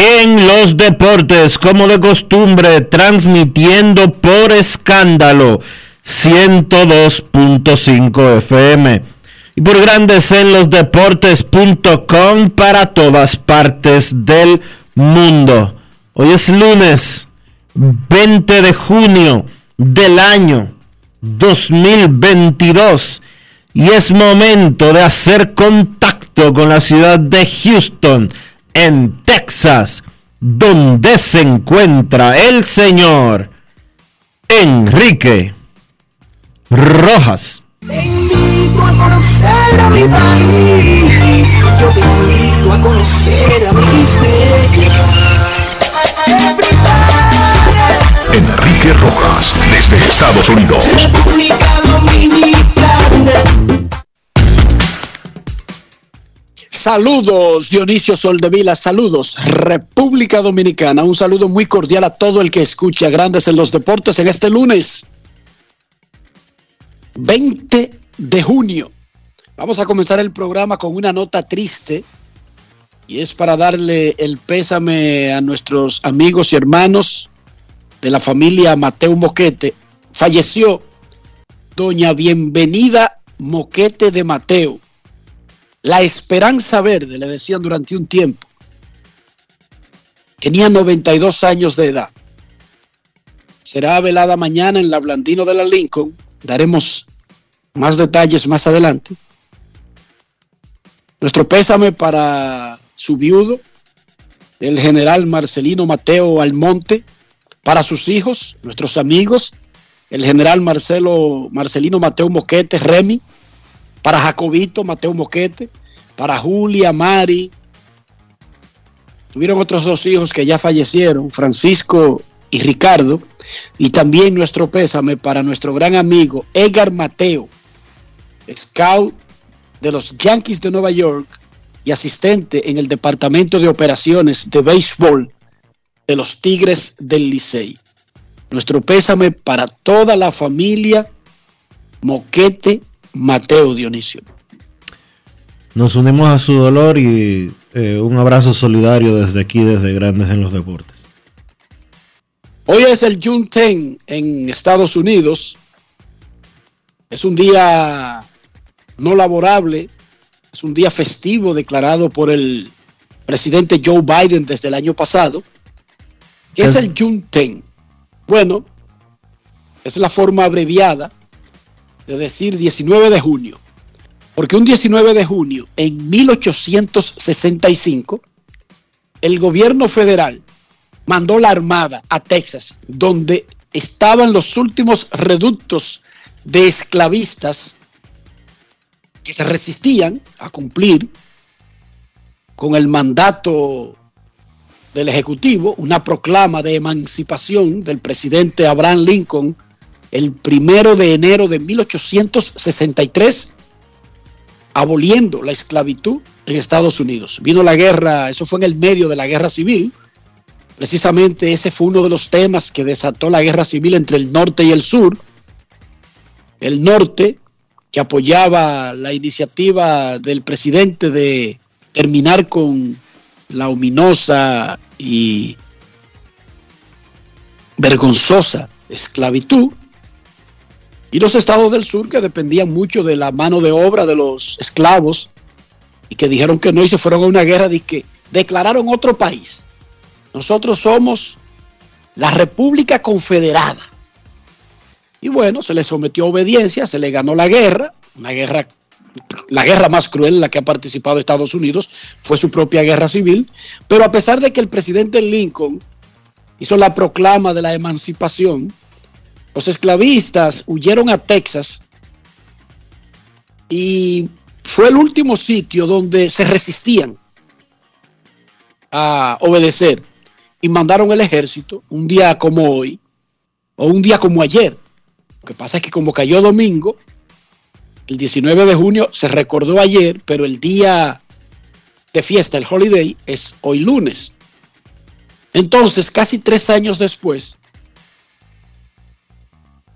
en los Deportes, como de costumbre, transmitiendo por escándalo 102.5 FM. Y por Grandes en los Deportes.com para todas partes del mundo. Hoy es lunes 20 de junio del año 2022 y es momento de hacer contacto con la ciudad de Houston, en Texas, donde se encuentra el señor Enrique Rojas. Te invito a conocer a mi país. Yo te invito a conocer a mi Enrique Rojas, desde Estados Unidos. República Dominicana. Saludos Dionisio Soldevila, saludos República Dominicana, un saludo muy cordial a todo el que escucha Grandes en los Deportes en este lunes 20 de junio. Vamos a comenzar el programa con una nota triste y es para darle el pésame a nuestros amigos y hermanos de la familia Mateo Moquete. Falleció doña Bienvenida Moquete de Mateo. La esperanza verde, le decían durante un tiempo. Tenía 92 años de edad. Será velada mañana en la Blandino de la Lincoln. Daremos más detalles más adelante. Nuestro pésame para su viudo, el general Marcelino Mateo Almonte, para sus hijos, nuestros amigos, el general Marcelo Marcelino Mateo Moquete, Remy, para Jacobito Mateo Moquete, para Julia, Mari. Tuvieron otros dos hijos que ya fallecieron, Francisco y Ricardo, y también nuestro pésame para nuestro gran amigo Edgar Mateo, scout de los Yankees de Nueva York y asistente en el Departamento de Operaciones de Béisbol de los Tigres del Licey. Nuestro pésame para toda la familia Moquete Mateo Dionisio. Nos unimos a su dolor y eh, un abrazo solidario desde aquí, desde Grandes en los Deportes. Hoy es el Juneteenth en Estados Unidos. Es un día no laborable, es un día festivo declarado por el presidente Joe Biden desde el año pasado. ¿Qué es el Juneteenth? Bueno, es la forma abreviada de decir 19 de junio. Porque un 19 de junio en 1865, el gobierno federal mandó la armada a Texas, donde estaban los últimos reductos de esclavistas que se resistían a cumplir con el mandato del Ejecutivo, una proclama de emancipación del presidente Abraham Lincoln el primero de enero de 1863 aboliendo la esclavitud en Estados Unidos. Vino la guerra, eso fue en el medio de la guerra civil. Precisamente ese fue uno de los temas que desató la guerra civil entre el norte y el sur. El norte, que apoyaba la iniciativa del presidente de terminar con la ominosa y vergonzosa esclavitud, y los estados del sur que dependían mucho de la mano de obra de los esclavos y que dijeron que no y se fueron a una guerra de que declararon otro país. Nosotros somos la República Confederada. Y bueno, se le sometió obediencia, se le ganó la guerra, una guerra, la guerra más cruel en la que ha participado Estados Unidos, fue su propia guerra civil, pero a pesar de que el presidente Lincoln hizo la proclama de la emancipación, los esclavistas huyeron a Texas y fue el último sitio donde se resistían a obedecer y mandaron el ejército un día como hoy o un día como ayer. Lo que pasa es que como cayó domingo, el 19 de junio se recordó ayer, pero el día de fiesta, el holiday, es hoy lunes. Entonces, casi tres años después,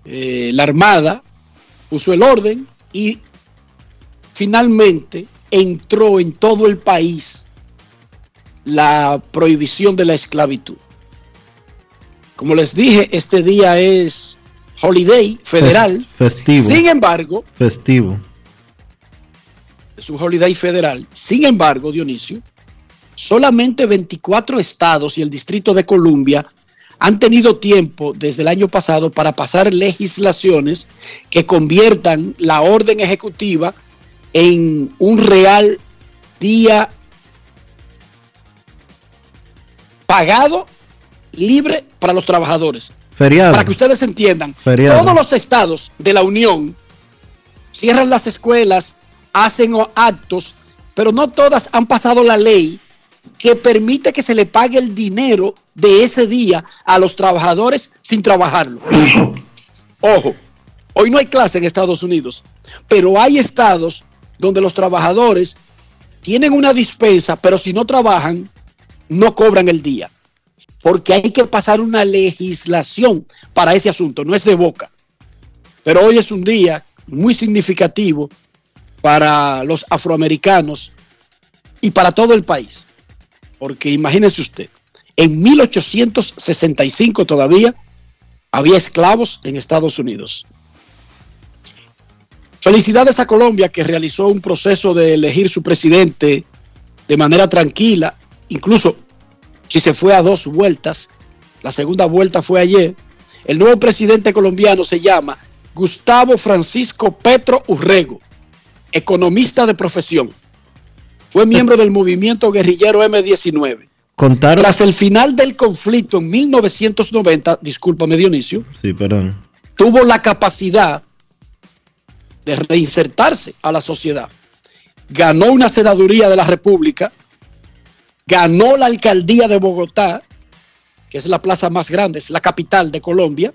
eh, la Armada puso el orden y finalmente entró en todo el país la prohibición de la esclavitud. Como les dije, este día es holiday federal. Festivo. Sin embargo, Festivo. es un holiday federal. Sin embargo, Dionisio, solamente 24 estados y el Distrito de Columbia han tenido tiempo desde el año pasado para pasar legislaciones que conviertan la orden ejecutiva en un real día pagado, libre para los trabajadores. Feriado. Para que ustedes entiendan, Feriado. todos los estados de la Unión cierran las escuelas, hacen actos, pero no todas han pasado la ley que permite que se le pague el dinero de ese día a los trabajadores sin trabajarlo. Ojo, hoy no hay clase en Estados Unidos, pero hay estados donde los trabajadores tienen una dispensa, pero si no trabajan, no cobran el día. Porque hay que pasar una legislación para ese asunto, no es de boca. Pero hoy es un día muy significativo para los afroamericanos y para todo el país. Porque imagínense usted, en 1865 todavía había esclavos en Estados Unidos. Felicidades a Colombia que realizó un proceso de elegir su presidente de manera tranquila, incluso si se fue a dos vueltas, la segunda vuelta fue ayer. El nuevo presidente colombiano se llama Gustavo Francisco Petro Urrego, economista de profesión. Fue miembro del movimiento guerrillero M19. Contaron. Tras el final del conflicto en 1990, discúlpame Dionisio, Sí, perdón. tuvo la capacidad de reinsertarse a la sociedad. Ganó una senaduría de la República, ganó la alcaldía de Bogotá, que es la plaza más grande, es la capital de Colombia,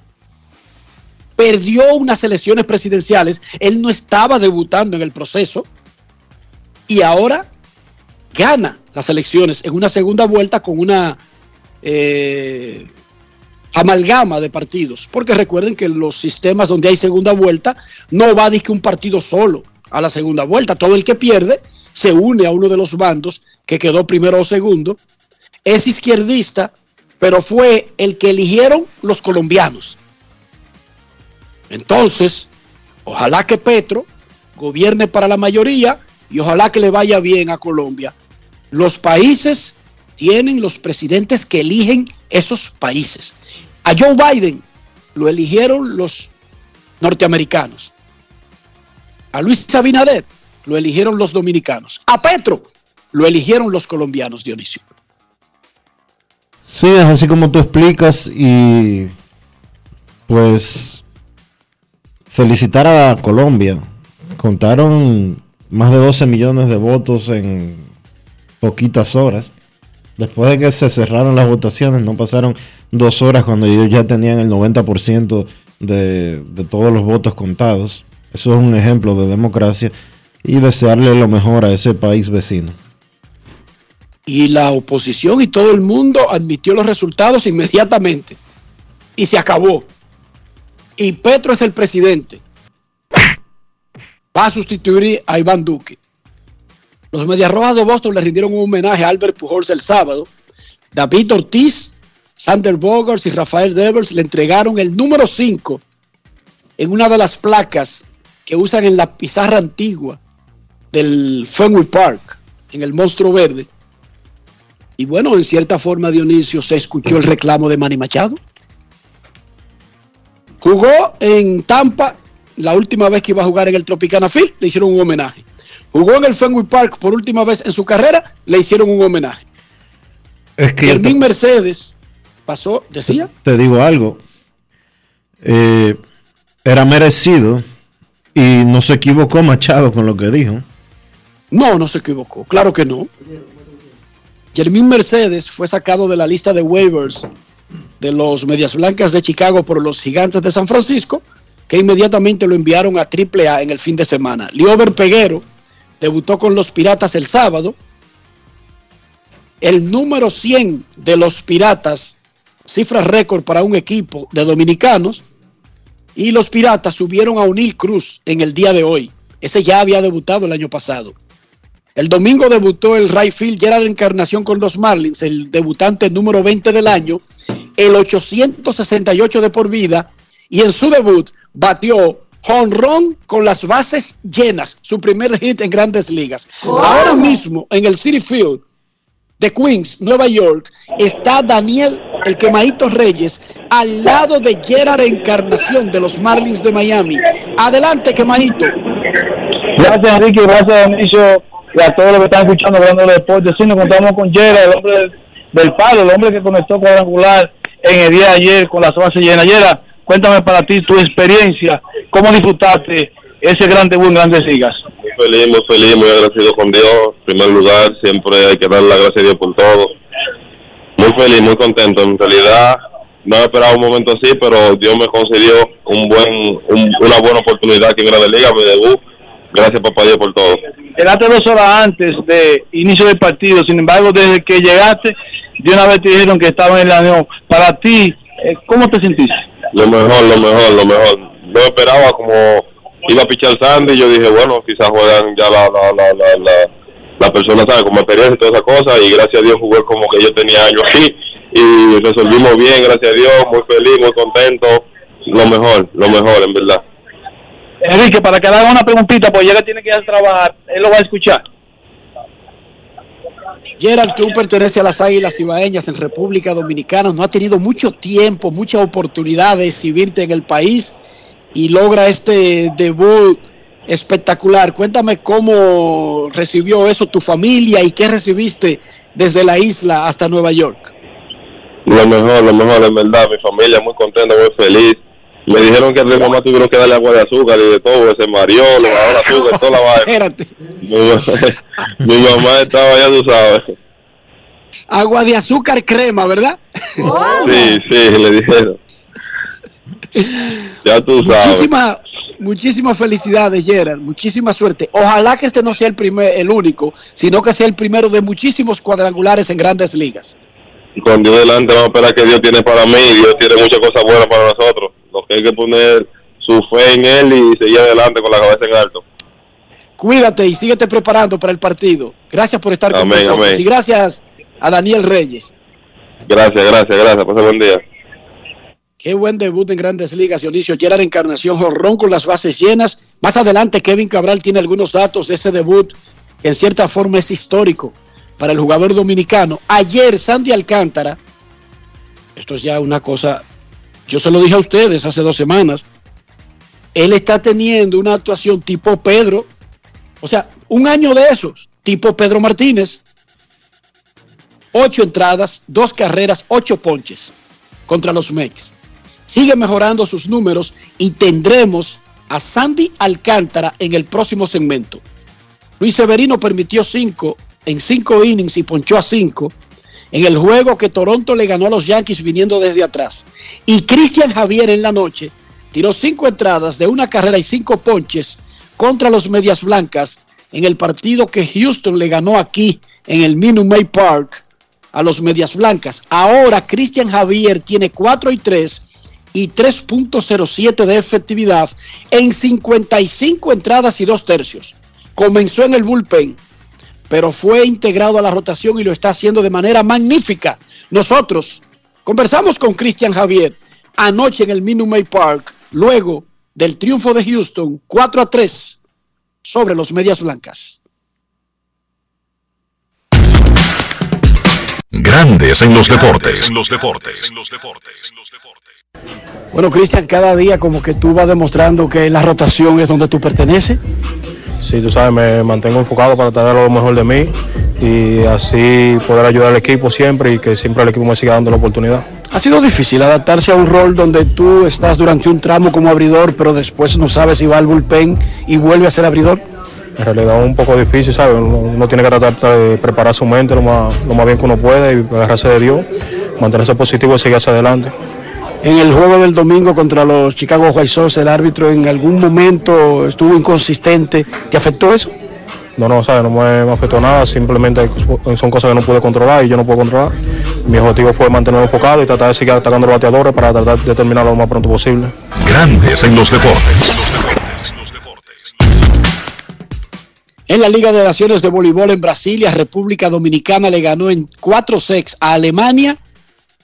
perdió unas elecciones presidenciales, él no estaba debutando en el proceso y ahora gana las elecciones en una segunda vuelta con una eh, amalgama de partidos, porque recuerden que los sistemas donde hay segunda vuelta no va decir que un partido solo a la segunda vuelta, todo el que pierde se une a uno de los bandos que quedó primero o segundo, es izquierdista, pero fue el que eligieron los colombianos. Entonces, ojalá que Petro gobierne para la mayoría y ojalá que le vaya bien a Colombia. Los países tienen los presidentes que eligen esos países. A Joe Biden lo eligieron los norteamericanos. A Luis Abinader lo eligieron los dominicanos. A Petro lo eligieron los colombianos, Dionisio. Sí, es así como tú explicas y pues felicitar a Colombia. Contaron más de 12 millones de votos en poquitas horas. Después de que se cerraron las votaciones, no pasaron dos horas cuando ellos ya tenían el 90% de, de todos los votos contados. Eso es un ejemplo de democracia. y desearle lo mejor a ese país vecino. Y la oposición y todo el mundo admitió los resultados inmediatamente. Y se acabó. Y Petro es el presidente. Va a sustituir a Iván Duque. Los Medias Rojas de Boston le rindieron un homenaje a Albert Pujols el sábado. David Ortiz, Sander Bogers y Rafael Devers le entregaron el número 5 en una de las placas que usan en la pizarra antigua del Fenway Park, en el Monstruo Verde. Y bueno, en cierta forma, Dionisio, se escuchó el reclamo de Manny Machado. Jugó en Tampa la última vez que iba a jugar en el Tropicana Field, le hicieron un homenaje. Jugó en el Fenway Park por última vez en su carrera, le hicieron un homenaje. Es que Fermín Mercedes pasó, decía, te digo algo. Eh, era merecido y no se equivocó Machado con lo que dijo. no, no se equivocó, claro que no. Jermín Mercedes fue sacado de la lista de waivers de los Medias Blancas de Chicago por los Gigantes de San Francisco, que inmediatamente lo enviaron a AAA en el fin de semana. Liober Peguero debutó con los Piratas el sábado. El número 100 de los Piratas, cifra récord para un equipo de dominicanos, y los Piratas subieron a Unil Cruz en el día de hoy. Ese ya había debutado el año pasado. El domingo debutó el right field Gerard Encarnación con los Marlins, el debutante número 20 del año, el 868 de por vida, y en su debut batió jonrón con las bases llenas, su primer hit en grandes ligas. Ahora mismo en el City Field de Queens, Nueva York, está Daniel el Quemadito Reyes al lado de Gerard Encarnación de los Marlins de Miami. Adelante, Quemadito. Gracias, Enrique. Gracias, Dionisio. Y a todos los que están escuchando hablando de deportes. Sí, nos contamos con Yera, el hombre del, del palo, el hombre que conectó cuadrangular en el día de ayer con las bases llenas. Yera, cuéntame para ti tu experiencia. ¿Cómo disfrutaste ese gran debut en Grandes Ligas? Muy feliz, muy feliz, muy agradecido con Dios. En primer lugar, siempre hay que dar la gracia a Dios por todo. Muy feliz, muy contento. En realidad, no esperaba un momento así, pero Dios me concedió un buen, un- una buena oportunidad aquí en Grandes Ligas, mi debut. Gracias, papá Dios, por todo. Llegaste dos horas antes de inicio del partido, sin embargo, desde que llegaste, de una vez te dijeron que estaba en la. Para ti, eh, ¿cómo te sentiste? Lo mejor, lo mejor, lo mejor. No esperaba como iba a pichar Sandy, yo dije, bueno, quizás juegan ya la, la, la, la, la, la persona, ¿sabe? Como experiencia y todas esas cosas, y gracias a Dios jugué como que yo tenía años aquí, y resolvimos bien, gracias a Dios, muy feliz, muy contento, lo mejor, lo mejor, en verdad. Enrique, para que le haga una preguntita, pues llega tiene que ir a trabajar, él lo va a escuchar. Gerald, tú perteneces a las Águilas Ibaeñas en República Dominicana. No ha tenido mucho tiempo, mucha oportunidad de exhibirte en el país y logra este debut espectacular. Cuéntame cómo recibió eso tu familia y qué recibiste desde la isla hasta Nueva York. Lo mejor, lo mejor, en verdad, mi familia muy contenta, muy feliz. Me dijeron que a mi mamá tuvieron que darle agua de azúcar y de todo, ese mariolo, ahora azúcar, toda la vaina. Espérate, Mi, mi mamá estaba, ya tú sabes. agua de azúcar crema, ¿verdad? Sí, sí, le dijeron. Ya tú sabes. Muchísimas, muchísimas felicidades, Gerald. Muchísima suerte. Ojalá que este no sea el primer, el único, sino que sea el primero de muchísimos cuadrangulares en grandes ligas. Con Dios delante vamos a esperar que Dios tiene para mí. Dios tiene muchas cosas buenas para nosotros. Lo que hay que poner su fe en Él y seguir adelante con la cabeza en alto. Cuídate y síguete preparando para el partido. Gracias por estar con nosotros. amén. Y gracias a Daniel Reyes. Gracias, gracias, gracias. Pase buen día. Qué buen debut en grandes ligas, Dionisio. Gerard Encarnación, jorrón con las bases llenas. Más adelante, Kevin Cabral tiene algunos datos de ese debut que en cierta forma es histórico para el jugador dominicano. Ayer, Sandy Alcántara, esto es ya una cosa, yo se lo dije a ustedes hace dos semanas, él está teniendo una actuación tipo Pedro, o sea, un año de esos, tipo Pedro Martínez. Ocho entradas, dos carreras, ocho ponches contra los Mex. Sigue mejorando sus números y tendremos a Sandy Alcántara en el próximo segmento. Luis Severino permitió cinco en cinco innings y ponchó a cinco en el juego que Toronto le ganó a los Yankees viniendo desde atrás. Y Cristian Javier en la noche tiró cinco entradas de una carrera y cinco ponches contra los Medias Blancas en el partido que Houston le ganó aquí en el Minute Maid Park a los Medias Blancas. Ahora Cristian Javier tiene 4 y 3 y 3.07 de efectividad en 55 entradas y 2 tercios. Comenzó en el bullpen, pero fue integrado a la rotación y lo está haciendo de manera magnífica. Nosotros conversamos con Cristian Javier anoche en el Minute Maid Park, luego del triunfo de Houston 4 a 3 sobre los Medias Blancas. Grandes en los deportes. En los deportes. Bueno, Cristian, cada día como que tú vas demostrando que la rotación es donde tú perteneces. Sí, tú sabes, me mantengo enfocado para tratar lo mejor de mí y así poder ayudar al equipo siempre y que siempre el equipo me siga dando la oportunidad. Ha sido difícil adaptarse a un rol donde tú estás durante un tramo como abridor, pero después no sabes si va al bullpen y vuelve a ser abridor. En realidad es un poco difícil, ¿sabes? Uno, uno tiene que tratar de preparar su mente lo más, lo más bien que uno puede y agarrarse de Dios, mantenerse positivo y seguir hacia adelante. En el juego del domingo contra los Chicago White Sox, el árbitro en algún momento estuvo inconsistente. ¿Te afectó eso? No, no, ¿sabes? No me, me afectó nada, simplemente son cosas que no pude controlar y yo no puedo controlar. Mi objetivo fue mantenerme enfocado y tratar de seguir atacando los bateadores para tratar de terminarlo lo más pronto posible. Grandes en los deportes. En la Liga de Naciones de Voleibol en Brasilia, República Dominicana le ganó en 4 sets a Alemania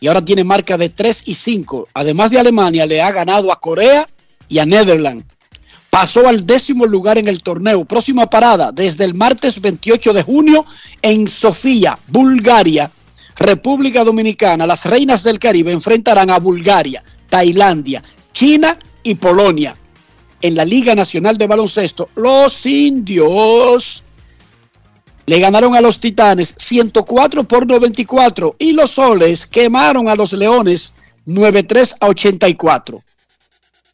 y ahora tiene marca de 3 y 5. Además de Alemania, le ha ganado a Corea y a Netherlands. Pasó al décimo lugar en el torneo. Próxima parada desde el martes 28 de junio en Sofía, Bulgaria. República Dominicana, las reinas del Caribe enfrentarán a Bulgaria, Tailandia, China y Polonia. En la Liga Nacional de Baloncesto, los indios le ganaron a los Titanes 104 por 94 y los Soles quemaron a los Leones 93 a 84.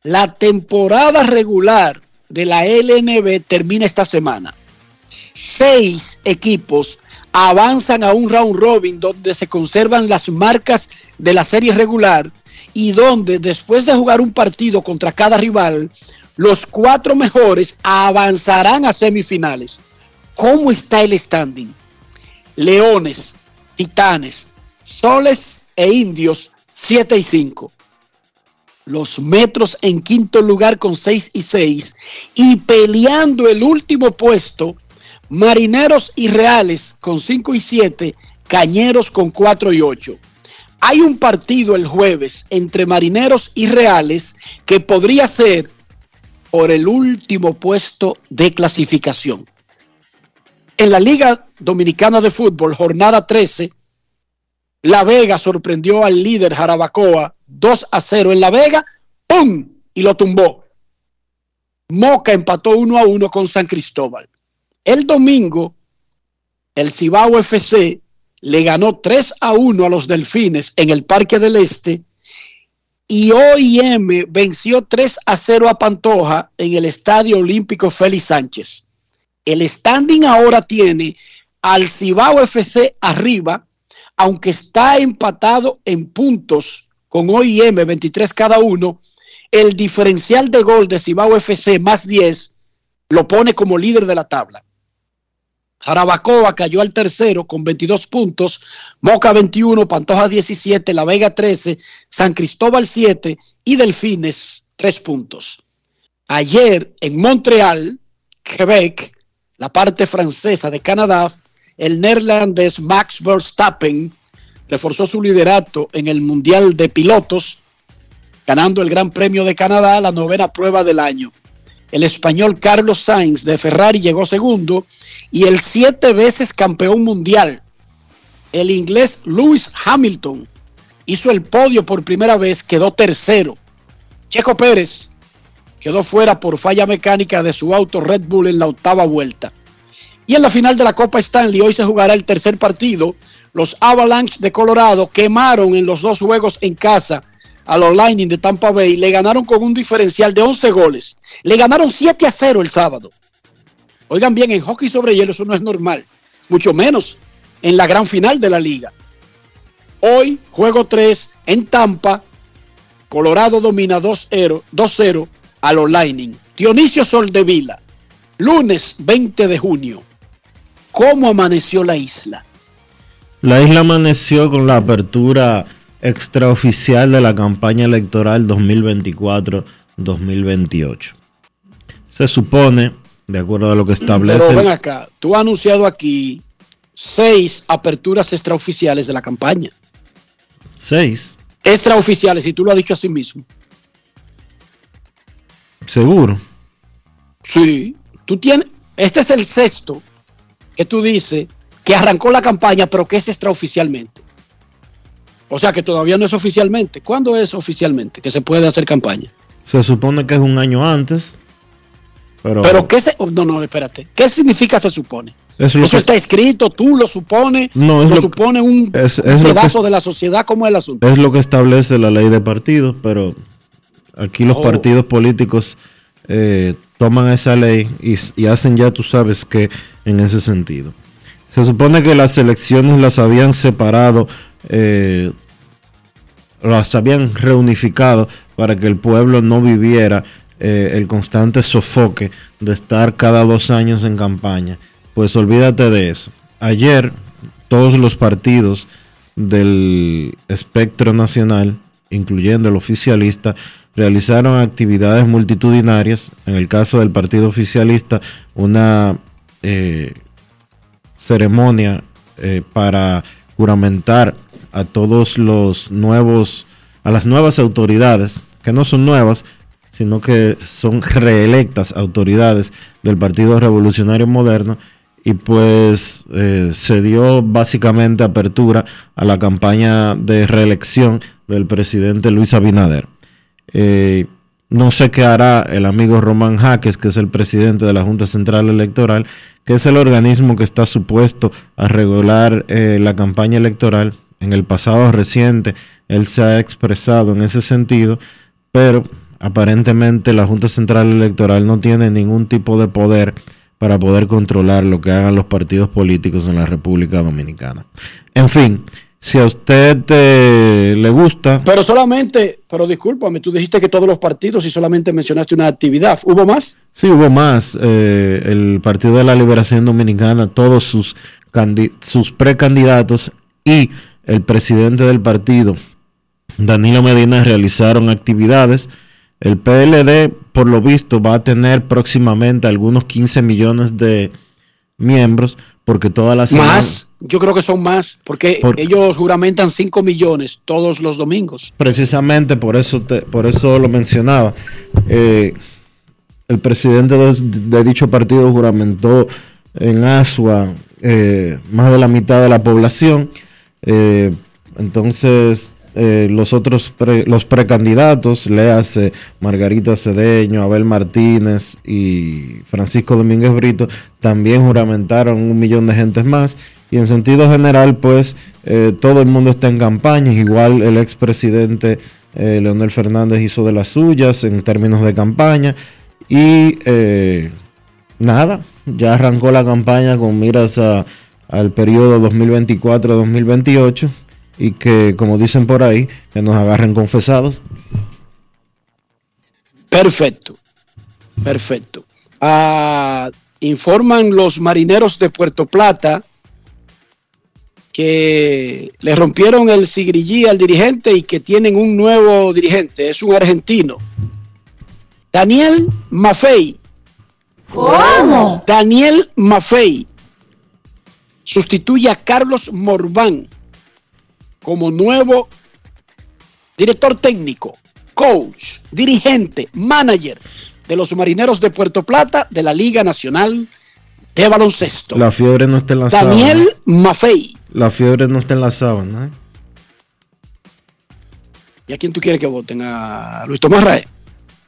La temporada regular de la LNB termina esta semana. Seis equipos avanzan a un round robin donde se conservan las marcas de la serie regular y donde después de jugar un partido contra cada rival, los cuatro mejores avanzarán a semifinales. ¿Cómo está el standing? Leones, Titanes, Soles e Indios 7 y 5. Los Metros en quinto lugar con 6 y 6 y peleando el último puesto, Marineros y Reales con 5 y 7, Cañeros con 4 y 8. Hay un partido el jueves entre Marineros y Reales que podría ser por el último puesto de clasificación. En la Liga Dominicana de Fútbol, jornada 13, La Vega sorprendió al líder Jarabacoa 2 a 0 en La Vega, ¡pum! y lo tumbó. Moca empató 1 a 1 con San Cristóbal. El domingo, el Cibao FC le ganó 3 a 1 a los Delfines en el Parque del Este y OIM venció 3 a 0 a Pantoja en el Estadio Olímpico Félix Sánchez. El standing ahora tiene al Cibao FC arriba, aunque está empatado en puntos con OIM 23 cada uno, el diferencial de gol de Cibao FC más 10 lo pone como líder de la tabla. Jarabacoa cayó al tercero con 22 puntos, Moca 21, Pantoja 17, La Vega 13, San Cristóbal 7 y Delfines 3 puntos. Ayer en Montreal, Quebec, la parte francesa de Canadá, el neerlandés Max Verstappen reforzó su liderato en el Mundial de Pilotos, ganando el Gran Premio de Canadá, la novena prueba del año. El español Carlos Sainz de Ferrari llegó segundo y el siete veces campeón mundial, el inglés Lewis Hamilton, hizo el podio por primera vez, quedó tercero. Checo Pérez quedó fuera por falla mecánica de su auto Red Bull en la octava vuelta. Y en la final de la Copa Stanley hoy se jugará el tercer partido. Los Avalanche de Colorado quemaron en los dos juegos en casa a los Lightning de Tampa Bay. Le ganaron con un diferencial de 11 goles. Le ganaron 7 a 0 el sábado. Oigan bien, en hockey sobre hielo eso no es normal. Mucho menos en la gran final de la liga. Hoy, juego 3 en Tampa. Colorado domina 2-0 a los Lightning. Dionisio Soldevila Lunes 20 de junio. ¿Cómo amaneció la isla? La isla amaneció con la apertura extraoficial de la campaña electoral 2024-2028. Se supone, de acuerdo a lo que establece... Pero ven acá, tú has anunciado aquí seis aperturas extraoficiales de la campaña. Seis, Extraoficiales, y tú lo has dicho así mismo. Seguro. Sí, tú tienes, este es el sexto que tú dices que arrancó la campaña, pero que es extraoficialmente. O sea que todavía no es oficialmente. ¿Cuándo es oficialmente que se puede hacer campaña? Se supone que es un año antes. Pero, Pero qué se, oh, no, no, espérate. ¿Qué significa se supone? Eso que- está escrito, tú lo supones, No, es lo, lo- supone un, es- un es lo que- pedazo de la sociedad, ¿cómo es el asunto? es lo que establece la ley de partidos, pero aquí los Oh. partidos políticos eh, toman esa ley y, hacen ya tú sabes que en ese sentido. Se supone que las elecciones las habían separado, eh, las habían reunificado para que el pueblo no viviera eh, el constante sofoque de estar cada dos años en campaña. Pues olvídate de eso. Ayer todos los partidos del espectro nacional, incluyendo el oficialista, realizaron actividades multitudinarias. En el caso del partido oficialista, una eh, ceremonia eh, para juramentar a todos los nuevos, a las nuevas autoridades, que no son nuevas, sino que son reelectas autoridades del Partido Revolucionario Moderno y pues eh, se dio básicamente apertura a la campaña de reelección del presidente Luis Abinader. Eh, no sé qué hará el amigo Román Jaques, que es el presidente de la Junta Central Electoral, que es el organismo que está supuesto a regular eh, la campaña electoral. En el pasado reciente, él se ha expresado en ese sentido, pero aparentemente la Junta Central Electoral no tiene ningún tipo de poder para poder controlar lo que hagan los partidos políticos en la República Dominicana. En fin, si a usted eh, le gusta, Pero solamente, pero discúlpame, tú dijiste que todos los partidos y solamente mencionaste una actividad. ¿Hubo más? Sí, hubo más. Eh, el Partido de la Liberación Dominicana, todos sus, candi- sus precandidatos y el presidente del partido, Danilo Medina, realizaron actividades. El PLD, por lo visto, va a tener próximamente algunos 15 millones de miembros, porque todas las Más. Yo creo que son más, porque Por- ellos juramentan 5 millones todos los domingos. Precisamente por eso, te- por eso lo mencionaba. Eh, el presidente de, de dicho partido juramentó en Asua eh, más de la mitad de la población. Eh, entonces, eh, los otros pre- los precandidatos, léase Margarita Cedeño, Abel Martínez y Francisco Domínguez Brito, también juramentaron un millón de gentes más. Y en sentido general, pues eh, todo el mundo está en campaña. Igual el expresidente eh, Leonel Fernández hizo de las suyas en términos de campaña. Y eh, nada, ya arrancó la campaña con miras a- al periodo 2024-2028 y que, como dicen por ahí, que nos agarren confesados. Perfecto. Perfecto. Ah, informan los marineros de Puerto Plata que le rompieron el sigrillí al dirigente y que tienen un nuevo dirigente. Es un argentino. Daniel Maffei. ¿Cómo? Daniel Maffei sustituye a Carlos Morván como nuevo director técnico, coach, dirigente, manager de los marineros de Puerto Plata de la Liga Nacional de Baloncesto. La fiebre no está en la sábana. Daniel Maffei. La fiebre no está en la sábana. ¿eh? ¿Y a quién tú quieres que voten? ¿A Luis Tomás Rae?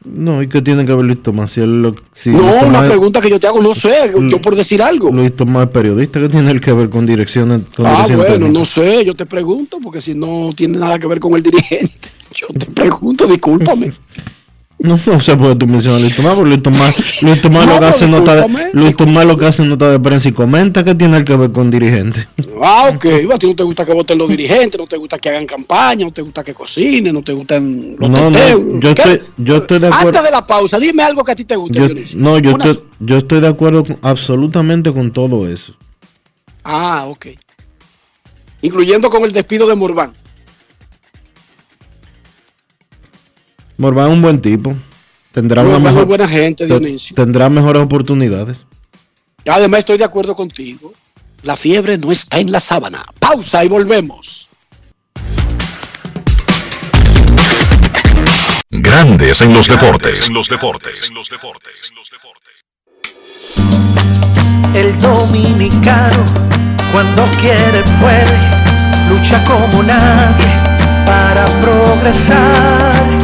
No, ¿y qué tiene que ver Luis Tomás? Si él lo, si No, Luis una Tomás- pregunta que yo te hago, no sé, yo por decir algo. Luis Tomás es periodista, ¿qué tiene que ver con direcciones? Con Ah, dirección bueno, técnica? no sé, yo te pregunto, porque si no tiene nada que ver con el dirigente, yo te pregunto, discúlpame. No, no sé por qué tú mencionas a Luis Tomás, porque Luis Tomás, Luis Tomás No, lo que hace nota de, Luis Tomás lo que hace nota de prensa y comenta que tiene que ver con dirigente. Ah, ok, a ti no te gusta que voten los dirigentes, no te gusta que hagan campaña, no te gusta que cocinen, no te gustan los No, no, yo ¿Qué? estoy, yo estoy de acuerdo. Antes de la pausa, dime algo que a ti te guste, Yo, Dionisio. no, yo Una- estoy, Yo estoy de acuerdo con- absolutamente con todo eso. Ah, ok. Incluyendo con el despido de Morván. Morvan es un buen tipo. Tendrá una mejor, buena gente, te- Dionisio. tendrá mejores oportunidades. Además, estoy de acuerdo contigo. La fiebre no está en la sábana. Pausa y volvemos. Grandes en los deportes. En los deportes. En los deportes. El dominicano, cuando quiere, puede, lucha como nadie para progresar.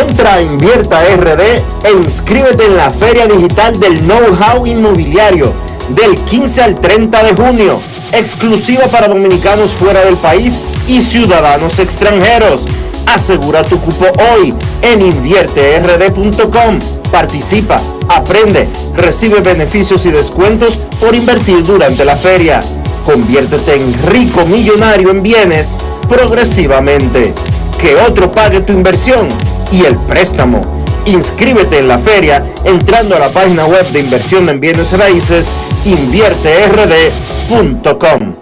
Entra a Invierta RD e inscríbete en la Feria Digital del Know-How Inmobiliario del 15 al 30 de junio, exclusiva para dominicanos fuera del país y ciudadanos extranjeros. Asegura tu cupo hoy en invierterd.com. Participa, aprende, recibe beneficios y descuentos por invertir durante la feria. Conviértete en rico millonario en bienes progresivamente. Que otro pague tu inversión y el préstamo. Inscríbete en la feria entrando a la página web de inversión en bienes raíces invierterd.com.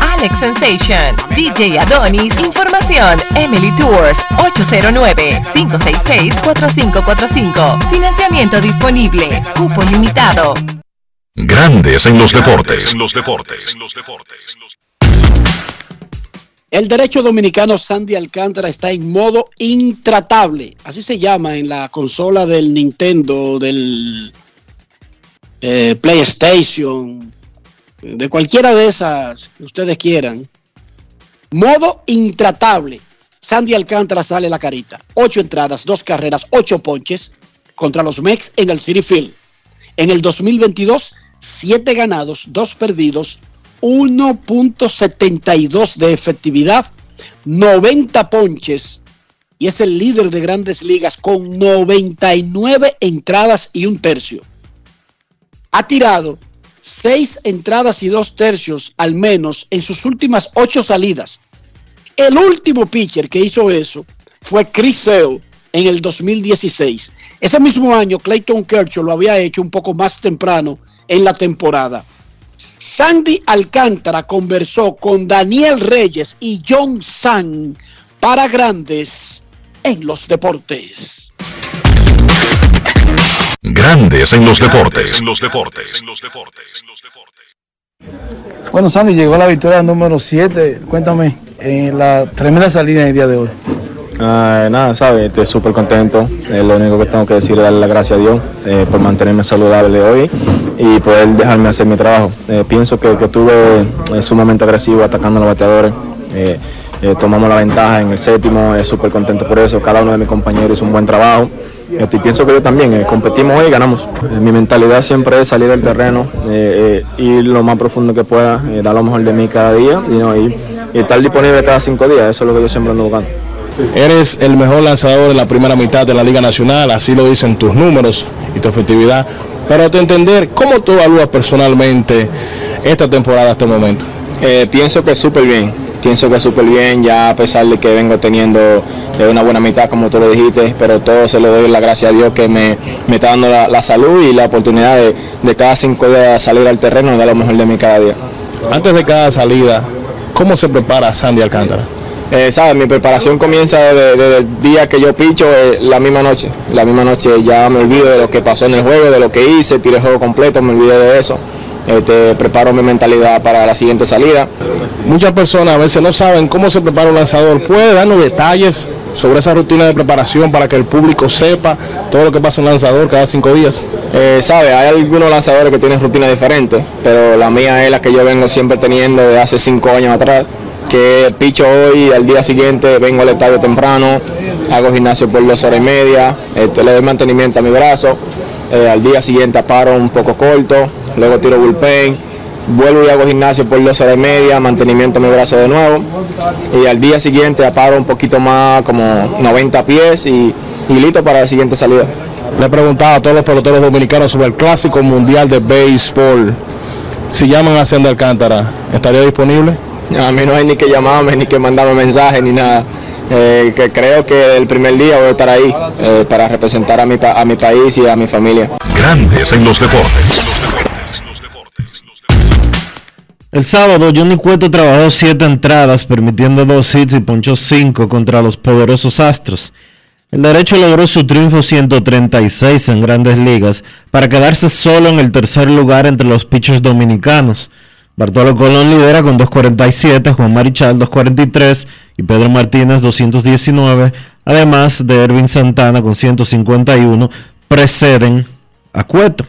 Alex Sensation, DJ Adonis, Información, Emily Tours, 809-566-4545. Financiamiento disponible, cupo limitado. Grandes en los deportes. En los deportes. El derecho dominicano Sandy Alcántara está en modo intratable. Así se llama en la consola del Nintendo, del eh, PlayStation, de cualquiera de esas que ustedes quieran. Modo intratable. Sandy Alcántara sale la carita. Ocho entradas, dos carreras, ocho ponches contra los Mex en el City Field. En el 2022, siete ganados, dos perdidos, 1.72 de efectividad, 90 ponches y es el líder de grandes ligas con 99 entradas y un tercio. Ha tirado seis entradas y dos tercios al menos en sus últimas ocho salidas. El último pitcher que hizo eso fue Chris Sale en el 2016. Ese mismo año Clayton Kershaw lo había hecho un poco más temprano en la temporada. Sandy Alcántara conversó con Daniel Reyes y John San para grandes en los deportes. Grandes en los deportes. En los deportes. Bueno, Sandy, llegó la victoria número 7. Cuéntame, en la tremenda salida en el día de hoy. Ah, nada, sabes, estoy súper contento. Eh, lo único que tengo que decir es darle las gracias a Dios eh, por mantenerme saludable hoy y poder dejarme hacer mi trabajo. Eh, pienso que, que estuve eh, sumamente agresivo atacando a los bateadores. Eh, eh, tomamos la ventaja en el séptimo, es súper contento por eso. Cada uno de mis compañeros hizo un buen trabajo. Este, y pienso que yo también, eh, competimos hoy y ganamos. Eh, mi mentalidad siempre es salir del terreno, eh, eh, ir lo más profundo que pueda, eh, dar lo mejor de mí cada día y, estar disponible cada cinco días. Eso es lo que yo siempre ando buscando. Eres el mejor lanzador de la primera mitad de la Liga Nacional, así lo dicen tus números y tu efectividad. Pero te entender, ¿cómo tú evalúas personalmente esta temporada hasta el momento? Eh, pienso que súper bien, pienso que súper bien, ya a pesar de que vengo teniendo eh, una buena mitad, como tú lo dijiste, pero todo se lo doy la gracia a Dios que me, me está dando la, la salud y la oportunidad de, de cada cinco días salir al terreno y dar lo mejor de mí cada día. Antes de cada salida, ¿cómo se prepara Sandy Alcántara? Eh, ¿sabes? Mi preparación comienza desde, desde el día que yo picho, eh, la misma noche. La misma noche ya me olvido de lo que pasó en el juego, de lo que hice, tiré el juego completo, me olvido de eso. Este, preparo mi mentalidad para la siguiente salida. Muchas personas a veces no saben cómo se prepara un lanzador. ¿Puede darnos detalles sobre esa rutina de preparación para que el público sepa todo lo que pasa en un lanzador cada cinco días? Eh, sabe, hay algunos lanzadores que tienen rutinas diferentes, pero la mía es la que yo vengo siempre teniendo de hace cinco años atrás, que picho hoy, al día siguiente vengo al estadio temprano, hago gimnasio por dos horas y media, este, le doy mantenimiento a mi brazo, eh, al día siguiente paro un poco corto, luego tiro bullpen, vuelvo y hago gimnasio por dos horas y media, mantenimiento a mi brazo de nuevo, y al día siguiente paro un poquito más, como 90 pies y, y listo para la siguiente salida. Le he preguntado a todos los peloteros dominicanos sobre el Clásico Mundial de Béisbol. Si llaman a Sandy Alcántara, ¿estaría disponible? A mí no hay ni que llamarme, ni que mandarme mensajes, ni nada. Eh, que creo que el primer día voy a estar ahí eh, para representar a mi, a mi país y a mi familia. Grandes en los deportes. El sábado, Johnny Cueto trabajó siete entradas, permitiendo dos hits y ponchó cinco contra los poderosos Astros. El derecho logró su triunfo 136 en grandes ligas para quedarse solo en el tercer lugar entre los pitchers dominicanos. Bartolo Colón lidera con 247, Juan Marichal 243 y Pedro Martínez 219, además de Ervin Santana con 151, preceden a Cueto.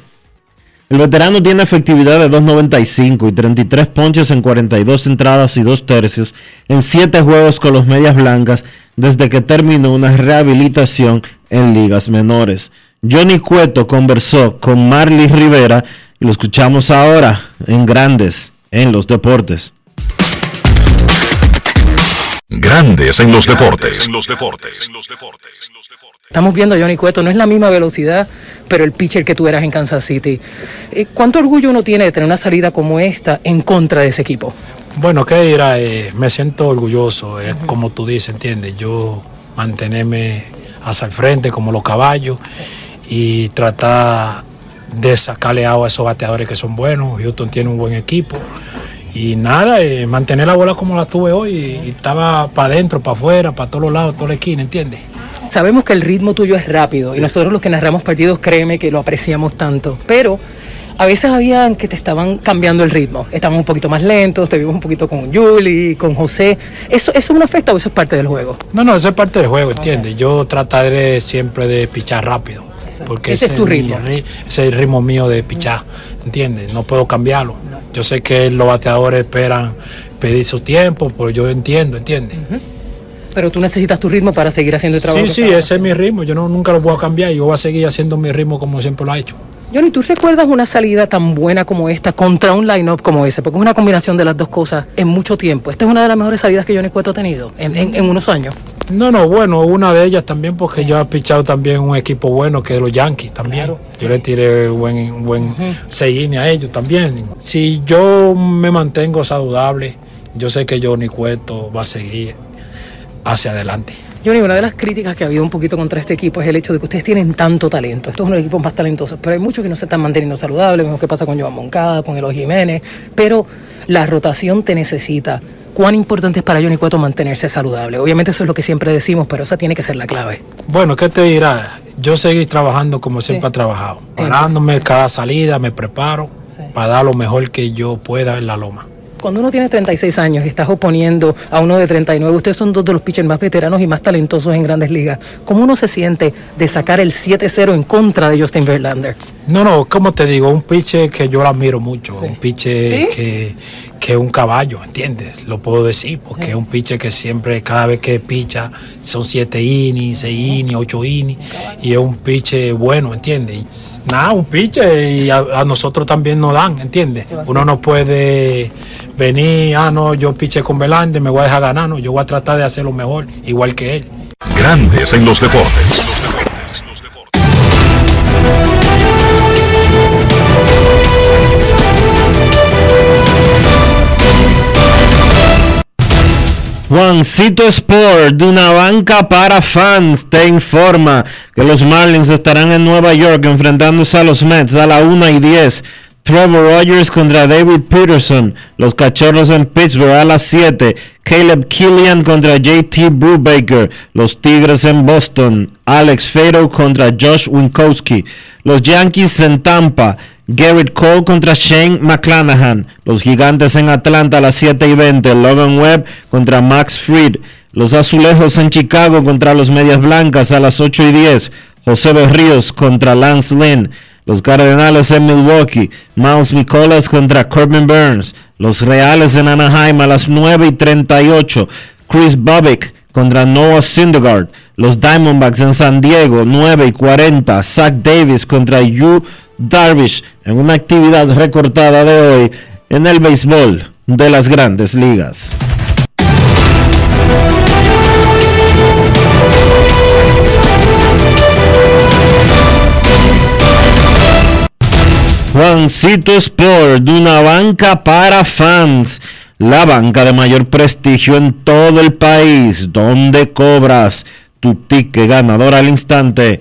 El veterano tiene efectividad de 2.95 y 33 ponches en 42 entradas y 2 tercios en 7 juegos con los Medias Blancas desde que terminó una rehabilitación en ligas menores. Johnny Cueto conversó con Marley Rivera y lo escuchamos ahora en Grandes en los Deportes. Grandes en los deportes. Estamos viendo a Johnny Cueto, no es la misma velocidad, pero el pitcher que tú eras en Kansas City. Eh, ¿Cuánto orgullo uno tiene de tener una salida como esta en contra de ese equipo? Bueno, que dirá, eh, me siento orgulloso, es como tú dices, ¿entiendes? Yo mantenerme hacia el frente como los caballos y tratar de sacarle agua a esos bateadores que son buenos. Houston tiene un buen equipo. Y nada, eh, mantener la bola como la tuve hoy. Y, estaba para adentro, para afuera, para todos los lados, toda la esquina, ¿entiendes? Sabemos que el ritmo tuyo es rápido y nosotros los que narramos partidos, créeme que lo apreciamos tanto, pero a veces habían que te estaban cambiando el ritmo, estaban un poquito más lentos, te vimos un poquito con Yuli, con José. ¿Eso, ¿Eso no afecta o eso es parte del juego? No, no, eso es parte del juego, ¿entiendes? Yo trataré siempre de pichar rápido. Porque Ese es tu mi ritmo. ri- ese es el ritmo mío de pichar, ¿entiendes? No puedo cambiarlo. Yo sé que los bateadores esperan pedir su tiempo, pero yo entiendo, ¿entiendes? Pero tú necesitas tu ritmo para seguir haciendo el trabajo. Sí, sí, ese es mi ritmo. Yo no, nunca lo voy a cambiar. Yo voy a seguir haciendo mi ritmo como siempre lo he hecho. Johnny, ¿tú recuerdas una salida tan buena como esta contra un line-up como ese? Porque es una combinación de las dos cosas en mucho tiempo. Esta es una de las mejores salidas que Johnny Cueto ha tenido en, en- en unos años. No, no, bueno, una de ellas también porque yo he pichado también un equipo bueno que es los Yankees también. Yo le tiré buen, buen innings a ellos también. Si yo me mantengo saludable, yo sé que Johnny Cueto va a seguir hacia adelante. Johnny, una de las críticas que ha habido un poquito contra este equipo es el hecho de que ustedes tienen tanto talento. Estos son los equipos más talentosos, pero hay muchos que no se están manteniendo saludables. Vemos qué pasa con Joan Moncada, con Eloy Jiménez. Pero la rotación te necesita. ¿Cuán importante es para Johnny Cueto mantenerse saludable? Obviamente eso es lo que siempre decimos, pero esa tiene que ser la clave. Bueno, ¿qué te dirá? Yo seguir trabajando como siempre he trabajado, parándome cada salida, me preparo para dar lo mejor que yo pueda en la loma. Cuando uno tiene 36 años y estás oponiendo a uno de 39, ustedes son dos de los pitchers más veteranos y más talentosos en grandes ligas. ¿Cómo uno se siente de sacar el 7-0 en contra de Justin Verlander? No, no, como te digo, un piche que yo lo admiro mucho, un piche que, que es un caballo, ¿entiendes? Lo puedo decir, porque es un piche que siempre, cada vez que picha, son siete innings, seis innings, ocho innings, y es un piche bueno, ¿entiendes? Nada, un piche y a, a nosotros también nos dan, ¿entiendes? Uno no puede venir, ah, no, yo piche con Belande, me voy a dejar ganar, no, yo voy a tratar de hacer lo mejor, igual que él. Grandes en los deportes. Juancito Sport, de una banca para fans, te informa que los Marlins estarán en Nueva York enfrentándose a los Mets a la 1 y 10. Trevor Rogers contra David Peterson. Los Cachorros en Pittsburgh a las 7. Caleb Killian contra JT Brubaker. Los Tigres en Boston. Alex Fado contra Josh Winkowski. Los Yankees en Tampa. Garrett Cole contra Shane McClanahan. Los Gigantes en Atlanta a las 7 y 20. Logan Webb contra Max Fried. Los Azulejos en Chicago contra los Medias Blancas a las 8 y 10. José Berríos contra Lance Lynn. Los Cardenales en Milwaukee. Miles Nicolas contra Corbin Burns. Los Reales en Anaheim a las 9 y 38. Chris Bobbick contra Noah Syndergaard. Los Diamondbacks en San Diego 9 y 40. Zach Davis contra Yu Darvish en una actividad recortada de hoy en el béisbol de las grandes ligas. Juancito Sport, de una banca para fans, la banca de mayor prestigio en todo el país, donde cobras tu ticket ganador al instante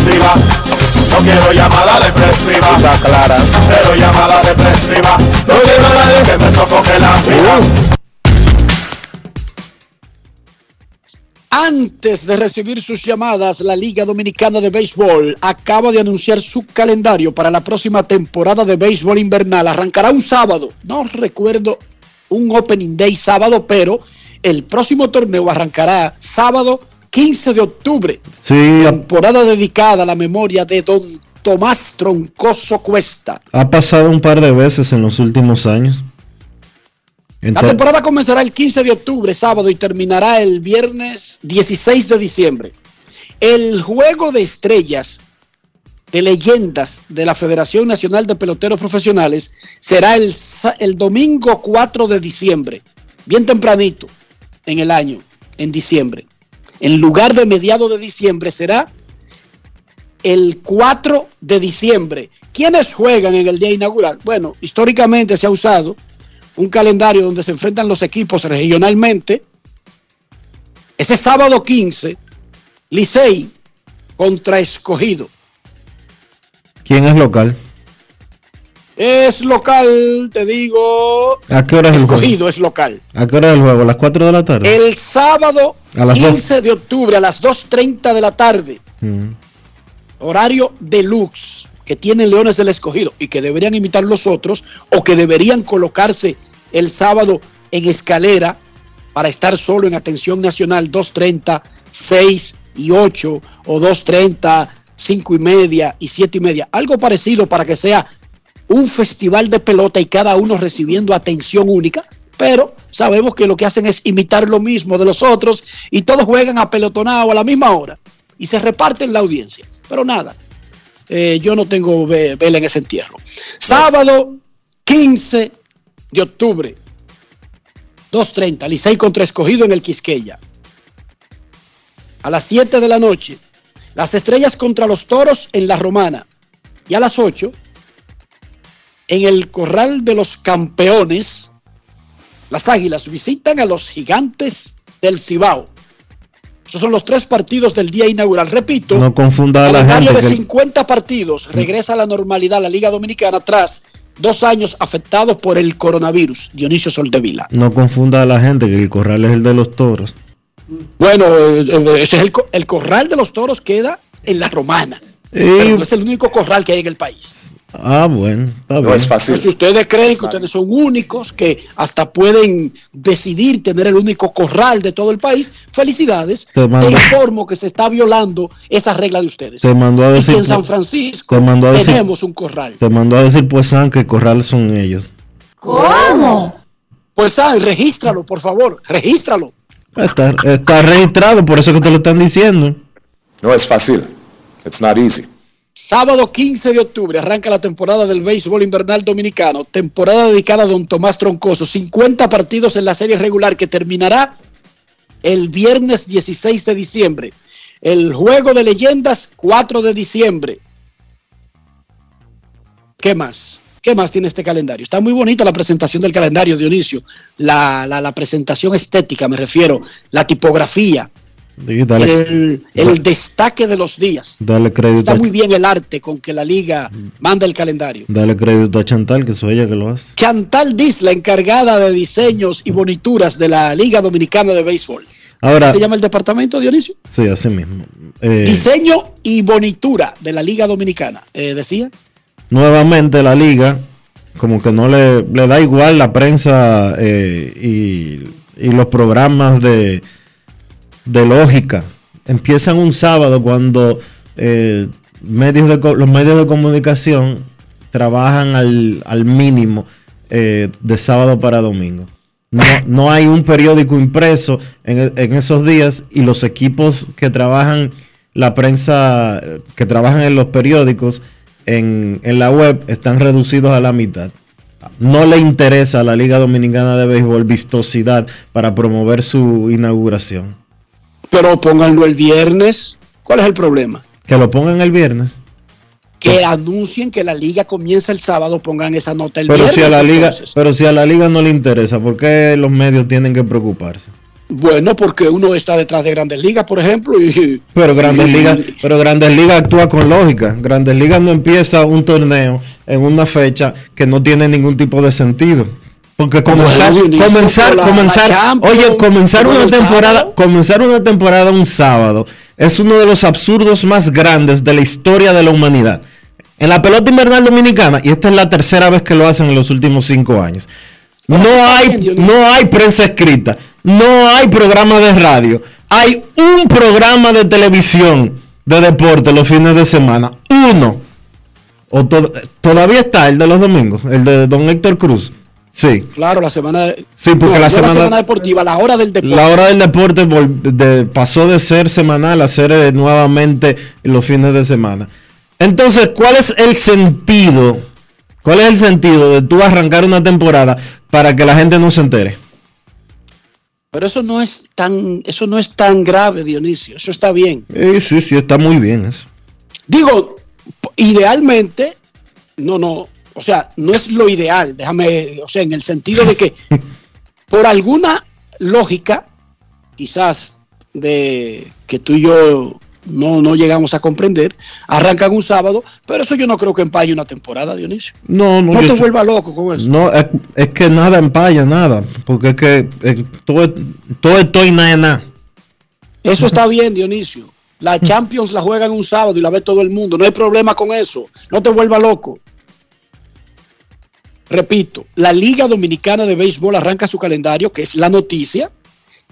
depresiva. No quiero llamada depresiva. clara. Cero llamada depresiva. No quiero a nadie que me sofoque la vida. Antes de recibir sus llamadas, la Liga Dominicana de Béisbol acaba de anunciar su calendario para la próxima temporada de béisbol invernal. Arrancará un sábado. No recuerdo un Opening Day sábado, pero el próximo torneo arrancará sábado 15 de octubre. Sí, Temporada dedicada a la memoria de don Tomás Troncoso Cuesta. ha pasado un par de veces en los últimos años. La temporada comenzará el 15 de octubre, sábado, y terminará el viernes 16 de diciembre. El juego de estrellas de leyendas de la Federación Nacional de Peloteros Profesionales será el, el domingo 4 de diciembre, bien tempranito en el año, en diciembre. En lugar de mediado de diciembre será el 4 de diciembre. ¿Quiénes juegan en el día inaugural? Bueno, históricamente se ha usado un calendario donde se enfrentan los equipos regionalmente. Ese sábado 15, Licey contra Escogido. ¿Quién es local? Es local, te digo. ¿A qué hora es el juego? Escogido es local. ¿A qué hora es el juego? ¿A las 4 de la tarde? El sábado A las 15 de octubre a las 2.30 de la tarde. Mm. horario deluxe que tienen Leones del Escogido y que deberían imitar los otros o que deberían colocarse el sábado en escalera para estar solo en atención nacional 2.30, 6 y 8 o 2.30, 5 y media y 7 y media. Algo parecido para que sea un festival de pelota y cada uno recibiendo atención única, pero sabemos que lo que hacen es imitar lo mismo de los otros y todos juegan a pelotonado a la misma hora y se reparten la audiencia. Pero nada, eh, yo no tengo ve- vela en ese entierro. Sábado 15 de octubre, 2.30, Licey contra Escogido en el Quisqueya. A las 7 de la noche, las estrellas contra los toros en la Romana. Y a las 8, en el Corral de los Campeones, las Águilas visitan a los Gigantes del Cibao. Esos son los tres partidos del día inaugural. Repito, No confunda a la gente. de que- 50 partidos regresa a la normalidad la Liga Dominicana tras dos años afectados por el coronavirus. Dionisio Soldevila. No confunda a la gente que el corral es el de los toros. Bueno, eh, eh, ese es el, el corral de los toros queda en la Romana. Pero no es el único corral que hay en el país. Ah, bueno, está bien. Pues si ustedes creen que ustedes son únicos, que hasta pueden decidir tener el único corral de todo el país, felicidades. Te informo que se está violando esa regla de ustedes. Te mandó a y decir. que en San Francisco te mandó a decir- tenemos un corral. Te mandó a decir, pues, San, que el corral son ellos. ¿Cómo? Pues ah, regístralo, por favor, regístralo. Está, está registrado, por eso que te lo están diciendo. No es fácil. It's not easy. Sábado 15 de octubre arranca la temporada del béisbol invernal dominicano, temporada dedicada a don Tomás Troncoso, 50 partidos en la serie regular que terminará el viernes 16 de diciembre. El juego de leyendas 4 de diciembre. ¿Qué más? ¿Qué más tiene este calendario? Está muy bonita la presentación del calendario, Dionisio. La, la, presentación estética, me refiero, la tipografía, dale, el, el destaque de los días. dale crédito, Está muy bien el arte con que la liga manda el calendario. dale crédito a Chantal, que soy ella que lo hace. Chantal Diz, la encargada de diseños y bonituras de la Liga Dominicana de Béisbol. Ahora- ¿Así se llama el departamento, Dionisio? Sí, así mismo. Eh, Diseño y bonitura de la Liga Dominicana. Eh, decía. nuevamente la liga, como que no le, le da igual la prensa eh, y, y los programas de, de lógica. Empiezan un sábado cuando eh, medios los medios de comunicación trabajan al, al mínimo eh, de sábado para domingo. No, no hay un periódico impreso en, e- en esos días y los equipos que trabajan la prensa, que trabajan en los periódicos, en, en la web, están reducidos a la mitad. No le interesa a la Liga Dominicana de Béisbol vistosidad para promover su inauguración. Pero pónganlo el viernes. ¿Cuál es el problema? Que lo pongan el viernes. Que anuncien que la liga comienza el sábado, pongan esa nota el Pero viernes. si, a la liga, pero si a la liga no le interesa, ¿por qué los medios tienen que preocuparse? Bueno, porque uno está detrás de Grandes Ligas, por ejemplo, y Pero Grandes Ligas, pero Grandes Ligas actúa con lógica. Grandes Ligas no empieza un torneo en una fecha que no tiene ningún tipo de sentido. Porque comenzar, comenzar, oye, comenzar una temporada, comenzar una temporada un sábado es uno de los absurdos más grandes de la historia de la humanidad. En la pelota invernal dominicana, y esta es la tercera vez que lo hacen en los últimos cinco años, no hay, no hay prensa escrita, no hay programa de radio, hay un programa de televisión de deporte los fines de semana, uno. O to- todavía está el de los domingos, el de don Héctor Cruz. Sí. Claro, la semana de, Sí, porque No, la semana- deportiva, la hora del deporte. La hora del deporte de- pasó de ser semanal a ser eh, nuevamente los fines de semana. Entonces, ¿cuál es el sentido? ¿Cuál es el sentido de tú arrancar una temporada para que la gente no se entere? Pero eso no es tan, eso no es tan grave, Dionisio. Eso está bien. Eh, sí, sí, está muy bien eso. Digo, idealmente, no, no, o sea, no es lo ideal, déjame, o sea, en el sentido de que por alguna lógica, quizás de que tú y yo no, no llegamos a comprender, arrancan un sábado, pero eso yo no creo que empañe una temporada, Dionisio. No, no, No te vuelvas loco con eso. No, es, es que nada empalla, nada. Porque es que eh, todo, es- todo esto y nada nada. Eso está bien, Dionisio. La Champions la juegan un sábado y la ve todo el mundo. No hay problema con eso. No te vuelva loco. Repito, la Liga Dominicana de Béisbol arranca su calendario, que es la noticia,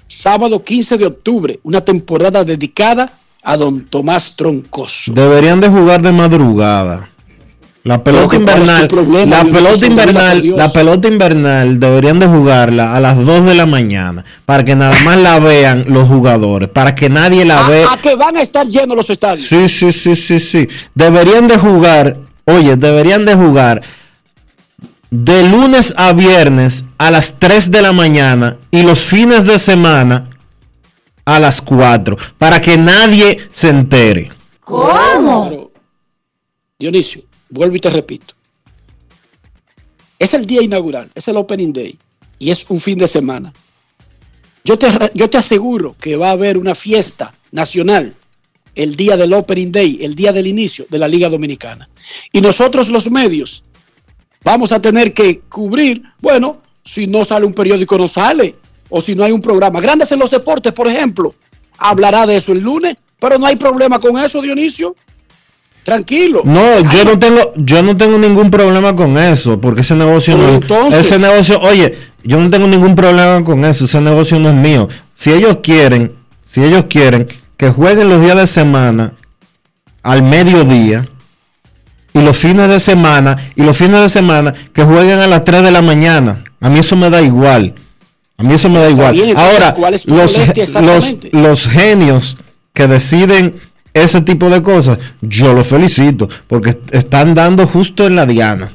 sábado 15 de octubre, una temporada dedicada a don Tomás Troncoso. Deberían de jugar de madrugada. La pelota Pero, ¿cuál es tu invernal, problema, la pelota invernal, la pelota invernal deberían de jugarla a las 2 de la mañana para que nada más la vean los jugadores, para que nadie la a, vea. a que van a estar llenos los estadios. Sí, sí, sí, sí, sí. Deberían de jugar, oye, deberían de jugar de lunes a viernes a las 3 de la mañana y los fines de semana a las 4 para que nadie se entere. ¿Cómo? Dionisio, vuelvo y te repito. Es el día inaugural, es el Opening Day y es un fin de semana. Yo te, yo te aseguro que va a haber una fiesta nacional el día del Opening Day, el día del inicio de la Liga Dominicana. Y nosotros los medios vamos a tener que cubrir, bueno, si no sale un periódico no sale, o si no hay un programa. Grandes en los deportes, por ejemplo, hablará de eso el lunes, pero no hay problema con eso, Dionisio. Tranquilo. No, yo no tengo, yo no tengo ningún problema con eso, porque ese negocio no, entonces- ese negocio, oye, yo no tengo ningún problema con eso, ese negocio no es mío. Si ellos quieren, si ellos quieren que jueguen los días de semana al mediodía y los fines de semana y los fines de semana que jueguen a las 3 de la mañana, a mí eso me da igual. A mí eso me da igual. bien, Ahora, ¿cuál es tu los, los, los genios que deciden ese tipo de cosas, yo los felicito porque est- están dando justo en la diana.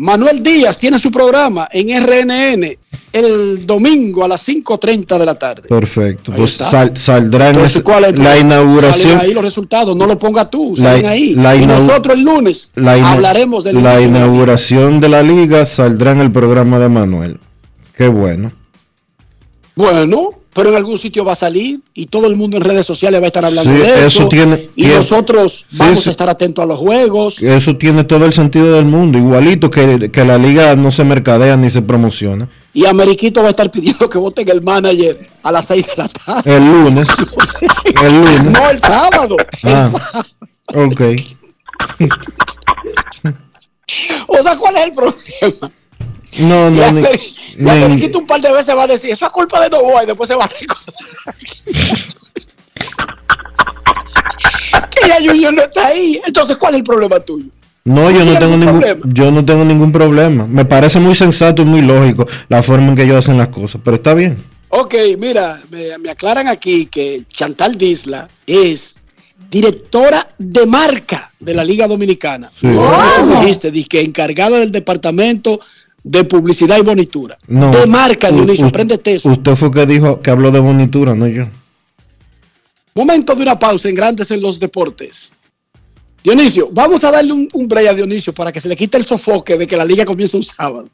Manuel Díaz tiene su programa en RNN el domingo a las 5.30 de la tarde. Perfecto. Ahí Pues sal- saldrá en Entonces, ese- ¿cuál es la inauguración. Salen ahí los resultados, no lo ponga tú, La- salen ahí. la y nosotros el lunes La, hablaremos de la inauguración de la liga saldrá en el programa de Manuel. Qué bueno. Bueno, pero en algún sitio va a salir y todo el mundo en redes sociales va a estar hablando Sí, de eso. eso tiene- y tiene- nosotros vamos sí. a estar atentos a los juegos. Eso tiene todo el sentido del mundo. Igualito que, que la liga no se mercadea ni se promociona. Y Ameriquito va a estar pidiendo que voten el manager a las 6 de la tarde. El lunes. el lunes. No, el sábado. El Ah. sábado. Ok. O sea, ¿cuál es el problema? No, no, ni- Ameri- y ni- Ameriquito un par de veces va a decir, eso es culpa de Novoa y después se va a recordar. que ya Junior no está ahí. Entonces, ¿cuál es el problema tuyo? No, yo no ¿Tiene tengo ningún problema? yo no tengo ningún problema. Me parece muy sensato y muy lógico la forma en que ellos hacen las cosas, pero está bien. Ok, mira, me, me aclaran aquí que Chantal Disla es directora de marca de la Liga Dominicana. Sí. Dijiste, di que encargada del departamento de publicidad y bonitura. No. De marca, Dionisio, préndete eso. Usted fue que dijo que habló de bonitura, no yo. Momento de una pausa en Grandes en los Deportes. Dionisio, vamos a darle un, un break a Dionisio para que se le quite el sofoque de que la liga comienza un sábado.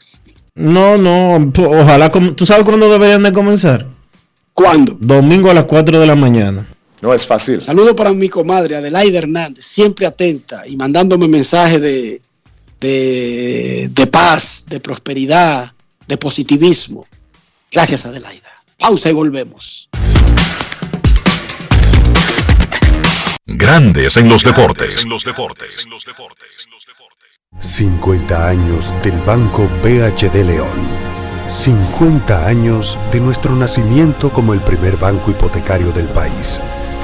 No, no, ojalá ¿Tú sabes cuándo deberían de comenzar? ¿Cuándo? Domingo a las 4 de la mañana. No es fácil. Saludo para mi comadre Adelaide Hernández, siempre atenta y mandándome mensajes de, de, de paz, de prosperidad, de positivismo. Gracias, Adelaida. Pausa y volvemos. Grandes en los deportes. 50 años del Banco BHD León. 50 años de nuestro nacimiento como el primer banco hipotecario del país,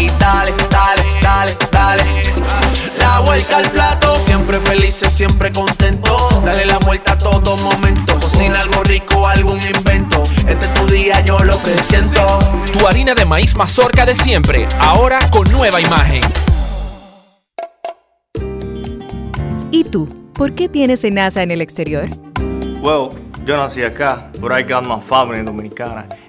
y dale, dale, dale, dale. La vuelta al plato, siempre felices, siempre contento. Dale la vuelta a todo momento. Cocina algo rico, algún invento. Este es tu día, yo lo que siento. Tu harina de maíz mazorca de siempre, ahora con nueva imagen. ¿Y tú? ¿Por qué tienes enaza en el exterior? Well, yo nací acá, but I got my family dominicana.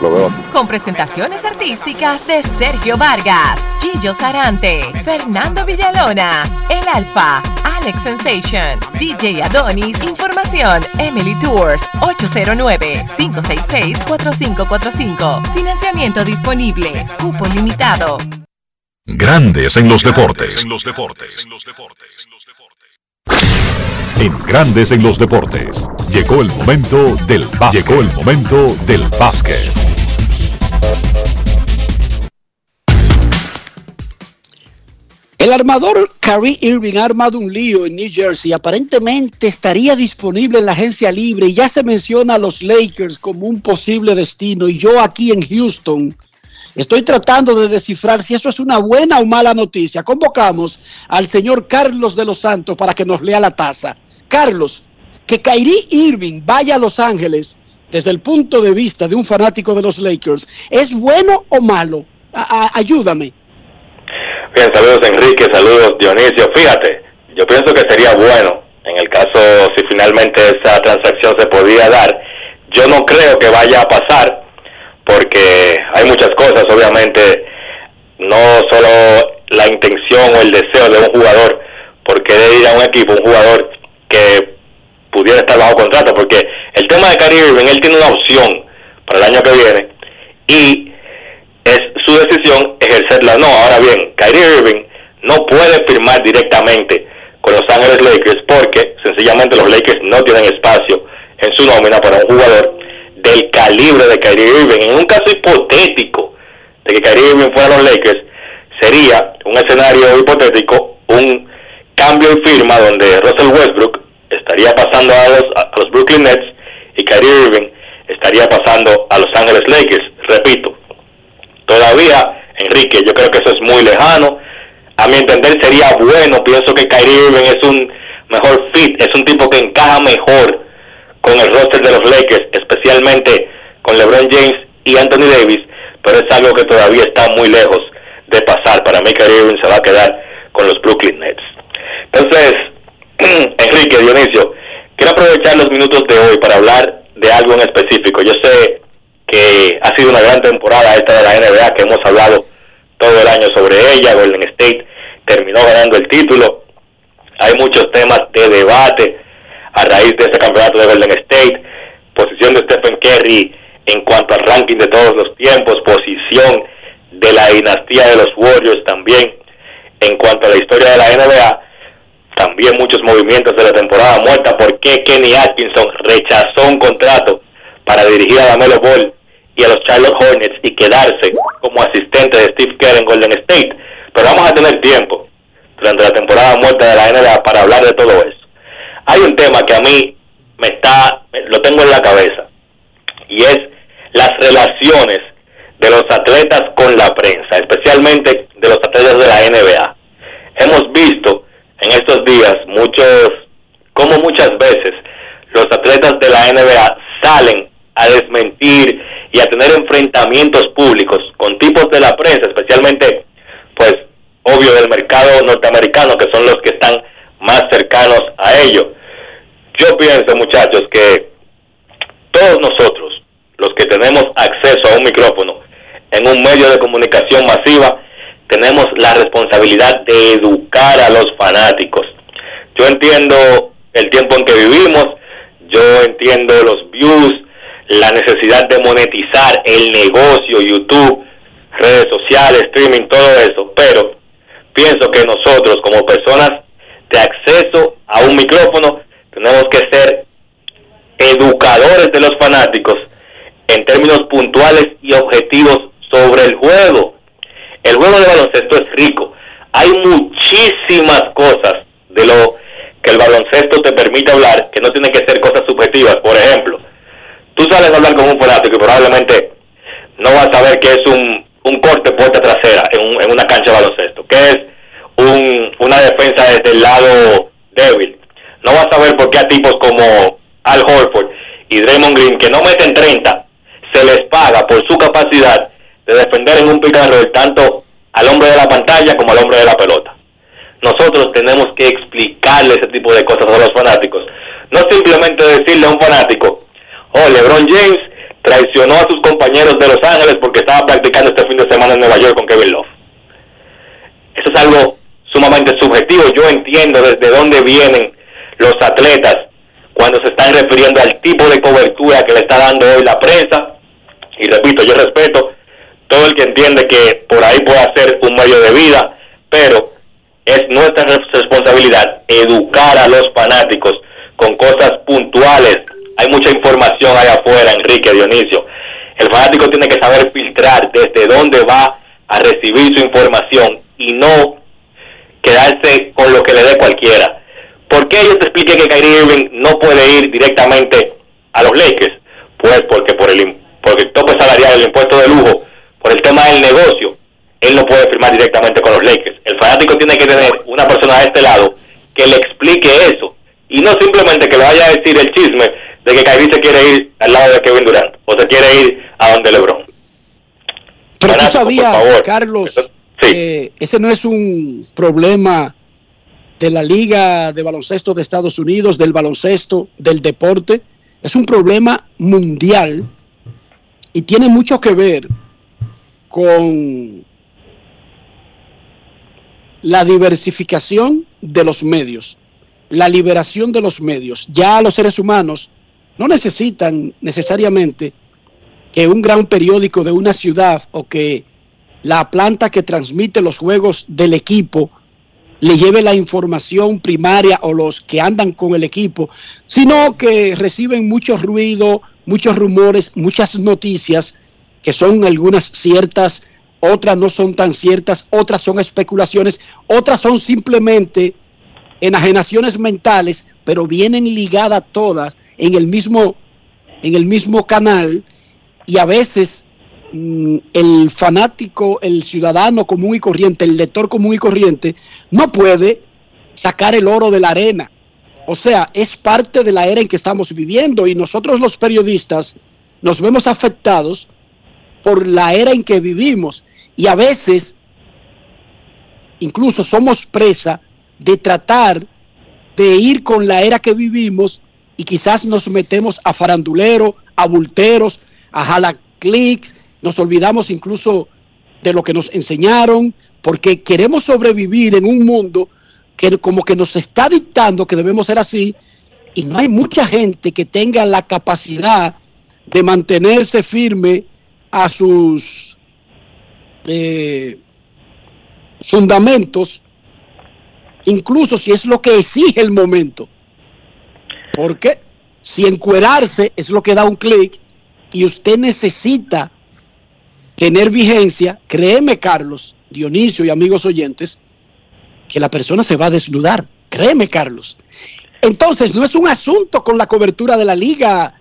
Lo veo aquí. Con presentaciones artísticas de Sergio Vargas, Gillo Sarante, Fernando Villalona, El Alfa, Alex Sensation, DJ Adonis, Información, Emily Tours, 809-566-4545. Financiamiento disponible, cupo limitado. Grandes en los deportes. En Grandes en los deportes. Llegó el momento del básquet. Llegó el momento del básquet. El armador Kyrie Irving ha armado un lío en New Jersey. Aparentemente estaría disponible en la agencia libre y ya se menciona a los Lakers como un posible destino. Y yo aquí en Houston estoy tratando de descifrar si eso es una buena o mala noticia. Convocamos al señor Carlos de los Santos para que nos lea la taza. Carlos, que Kyrie Irving vaya a Los Ángeles desde el punto de vista de un fanático de los Lakers, ¿es bueno o malo? Ayúdame. Bien, saludos Enrique, saludos Dionisio. Fíjate, yo pienso que sería bueno en el caso si finalmente esa transacción se podía dar. Yo no creo que vaya a pasar porque hay muchas cosas, obviamente, no solo la intención o el deseo de un jugador por querer ir a un equipo, un jugador que pudiera estar bajo contrato, porque el tema de Kyrie Irving, él tiene una opción para el año que viene y es su decisión ejercerla no. Ahora bien, Kyrie Irving no puede firmar directamente con Los Ángeles Lakers porque sencillamente los Lakers no tienen espacio en su nómina para un jugador del calibre de Kyrie Irving. En un caso hipotético de que Kyrie Irving fuera a los Lakers, sería un escenario hipotético, un cambio en firma donde Russell Westbrook estaría pasando a los, a los Brooklyn Nets y Kyrie Irving estaría pasando a Los Ángeles Lakers. Repito, todavía, Enrique, yo creo que eso es muy lejano. A mi entender sería bueno, pienso que Kyrie Irving es un mejor fit, es un tipo que encaja mejor con el roster de los Lakers, especialmente con LeBron James y Anthony Davis, pero es algo que todavía está muy lejos de pasar. Para mí Kyrie Irving se va a quedar con los Brooklyn Nets. Entonces, Enrique, Dionisio, quiero aprovechar los minutos de hoy para hablar de algo en específico. Yo sé que ha sido una gran temporada esta de la NBA, que hemos hablado todo el año sobre ella. Golden State terminó ganando el título. Hay muchos temas de debate a raíz de ese campeonato de Golden State. Posición de Stephen Curry en cuanto al ranking de todos los tiempos. Posición de la dinastía de los Warriors también en cuanto a la historia de la NBA. También muchos movimientos de la temporada muerta. ¿Por qué Kenny Atkinson rechazó un contrato para dirigir a Lamelo Ball y a los Charlotte Hornets y quedarse como asistente de Steve Kerr en Golden State. Pero vamos a tener tiempo durante la temporada muerta de la NBA para hablar de todo eso. Hay un tema que a mí me está, lo tengo en la cabeza, y es las relaciones de los atletas con la prensa, especialmente de los atletas de la NBA. Hemos visto en estos días muchos, como muchas veces los atletas de la NBA salen a desmentir y a tener enfrentamientos públicos con tipos de la prensa, especialmente, pues, obvio del mercado norteamericano, que son los que están más cercanos a ello. Yo pienso, muchachos, que todos nosotros, los que tenemos acceso a un micrófono en un medio de comunicación masiva, tenemos la responsabilidad de educar a los fanáticos. Yo entiendo el tiempo en que vivimos, yo entiendo los views, la necesidad de monetizar el negocio, YouTube, redes sociales, streaming, todo eso, pero pienso que nosotros como personas de acceso a un micrófono tenemos que ser educadores de los fanáticos en términos puntuales y objetivos sobre el juego. El juego de baloncesto es rico. Hay muchísimas cosas de lo que el baloncesto te permite hablar que no tienen que ser cosas subjetivas. Por ejemplo, tú sales a hablar con un fanático y probablemente no vas a saber que es un, un corte puerta trasera en, en una cancha de baloncesto, que es un, una defensa desde el lado débil. No vas a ver por qué a tipos como Al Horford y Draymond Green, que no meten 30, se les paga por su capacidad de defender en un pick tanto al hombre de la pantalla como al hombre de la pelota. Nosotros tenemos que explicarle ese tipo de cosas a los fanáticos. No simplemente decirle a un fanático, oh, LeBron James traicionó a sus compañeros de Los Ángeles porque estaba practicando este fin de semana en Nueva York con Kevin Love. Eso es algo sumamente subjetivo. Yo entiendo desde dónde vienen los atletas cuando se están refiriendo al tipo de cobertura que le está dando hoy la prensa. Y repito, yo respeto todo el que entiende que por ahí puede ser un medio de vida, pero es nuestra responsabilidad educar a los fanáticos con cosas puntuales. Hay mucha información allá afuera, Enrique Dionisio. El fanático tiene que saber filtrar desde dónde va a recibir su información y no quedarse con lo que le dé cualquiera. ¿Por qué yo te expliqué que Kyrie Irving no puede ir directamente a los Lakers? Pues porque por el porque el tope salarial, el impuesto de lujo, por el tema del negocio, él no puede firmar directamente con los Lakers. El fanático tiene que tener una persona de este lado que le explique eso y no simplemente que le vaya a decir el chisme de que Kyrie se quiere ir al lado de Kevin Durant o se quiere ir a donde LeBron. Pero tú sabías, Carlos, que ese no es un problema de la Liga de Baloncesto de Estados Unidos, del baloncesto, del deporte. Es un problema mundial y tiene mucho que ver con la diversificación de los medios, la liberación de los medios. Ya los seres humanos no necesitan necesariamente que un gran periódico de una ciudad o que la planta que transmite los juegos del equipo le lleve la información primaria o los que andan con el equipo, sino que reciben mucho ruido, muchos rumores, muchas noticias que son algunas ciertas, otras no son tan ciertas, otras son especulaciones, otras son simplemente enajenaciones mentales, pero vienen ligadas todas en el mismo, en el mismo canal y a veces mm, el fanático, el ciudadano común y corriente, el lector común y corriente, no puede sacar el oro de la arena. O sea, es parte de la era en que estamos viviendo y nosotros los periodistas nos vemos afectados por la era en que vivimos y a veces incluso somos presa de tratar de ir con la era que vivimos y quizás nos metemos a farandulero, a bulteros, a jalaclics, nos olvidamos incluso de lo que nos enseñaron, porque queremos sobrevivir en un mundo que como que nos está dictando que debemos ser así, y no hay mucha gente que tenga la capacidad de mantenerse firme a sus eh, fundamentos, incluso si es lo que exige el momento. Porque si encuerarse es lo que da un clic, y usted necesita tener vigencia, créeme Carlos, Dionisio y amigos oyentes, que la persona se va a desnudar. Créeme Carlos. Entonces, no es un asunto con la cobertura de la liga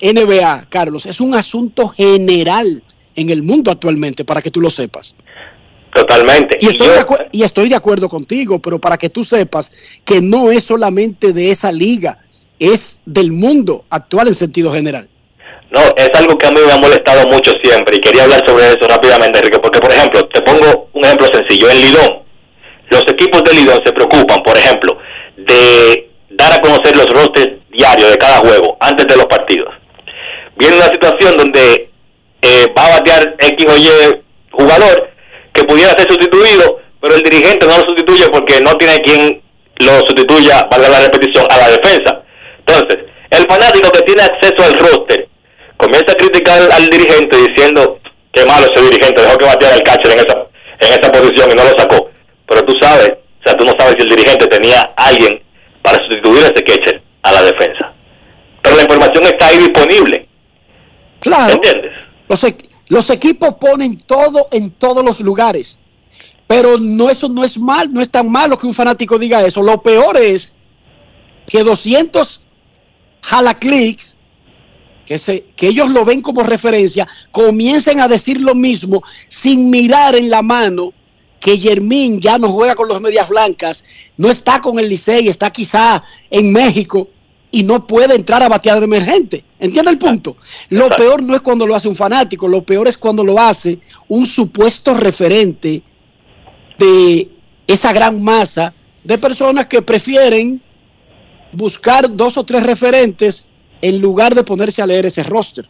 NBA, Carlos, es un asunto general en el mundo actualmente, para que tú lo sepas. Totalmente. Y estoy, de y estoy de acuerdo contigo, pero para que tú sepas que no es solamente de esa liga, es del mundo actual en sentido general. No, es algo que a mí me ha molestado mucho siempre y quería hablar sobre eso rápidamente, Enrique, porque por ejemplo, te pongo un ejemplo sencillo. En Lidón, los equipos de Lidón se preocupan, por ejemplo, de dar a conocer los rosters diarios de cada juego antes de los partidos. Viene una situación donde eh, va a batear X o Y jugador que pudiera ser sustituido, pero el dirigente no lo sustituye porque no tiene quien lo sustituya, valga la repetición, a la defensa. Entonces, el fanático que tiene acceso al roster comienza a criticar al, al dirigente diciendo que malo ese dirigente, dejó que bateara el catcher en esa, en esa posición y no lo sacó. Pero tú sabes, o sea, tú no sabes si el dirigente tenía alguien para sustituir a ese catcher a la defensa. Pero la información está ahí disponible. Claro. Los, e- los equipos ponen todo en todos los lugares. Pero no, eso no es mal, no es tan malo que un fanático diga eso. Lo peor es que 200 jalaclicks, que, se, que ellos lo ven como referencia, comiencen a decir lo mismo sin mirar en la mano que Yermín ya no juega con los medias blancas, no está con el Licey, está quizá en México y no puede entrar a batear de emergente. ¿Entiende el punto? Lo peor no es cuando lo hace un fanático, lo peor es cuando lo hace un supuesto referente de esa gran masa de personas que prefieren buscar dos o tres referentes en lugar de ponerse a leer ese roster.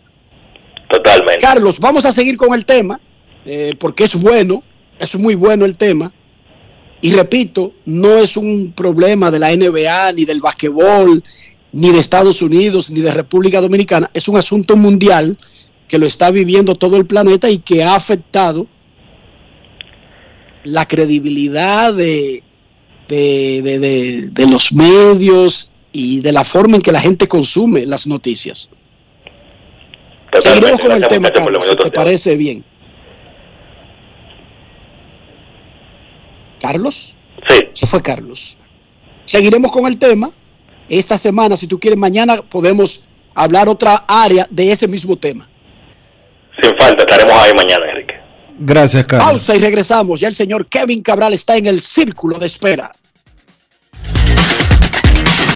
Totalmente. Carlos, vamos a seguir con el tema, eh, porque es bueno, es muy bueno el tema. Y repito, no es un problema de la NBA, ni del basquetbol, ni de Estados Unidos, ni de República Dominicana. Es un asunto mundial que lo está viviendo todo el planeta y que ha afectado la credibilidad de, de, de- de- de los medios y de la forma en que la gente consume las noticias. Seguiremos con el tema, Carlos, si te parece bien. ¿Carlos? Sí. Se fue Carlos. Seguiremos con el tema. Esta semana, si tú quieres, mañana podemos hablar otra área de ese mismo tema. Sin falta, estaremos ahí mañana, Enrique. Gracias, Carlos. Pausa y regresamos. Ya el señor Kevin Cabral está en el círculo de espera.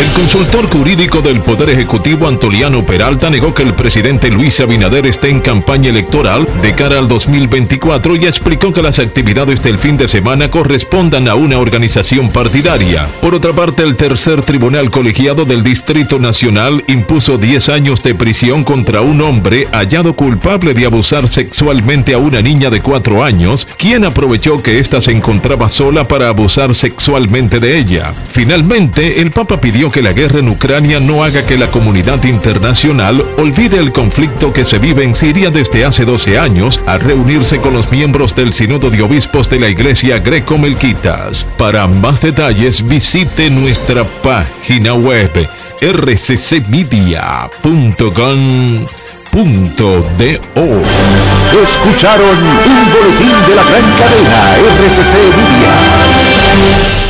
El consultor jurídico del Poder Ejecutivo Antoliano Peralta negó que el presidente Luis Abinader esté en campaña electoral de cara al 2024 y explicó que las actividades del fin de semana correspondan a una organización partidaria. Por otra parte, el tercer tribunal colegiado del Distrito Nacional impuso 10 años de prisión contra un hombre hallado culpable de abusar sexualmente a una niña de 4 años, quien aprovechó que ésta se encontraba sola para abusar sexualmente de ella. Finalmente, el Papa pidió que la guerra en Ucrania no haga que la comunidad internacional olvide el conflicto que se vive en Siria desde hace 12 años al reunirse con los miembros del Sínodo de Obispos de la Iglesia Greco-Melquitas. Para más detalles visite nuestra página web rccmedia.com.do. Escucharon un boletín de la gran cadena RCC Media.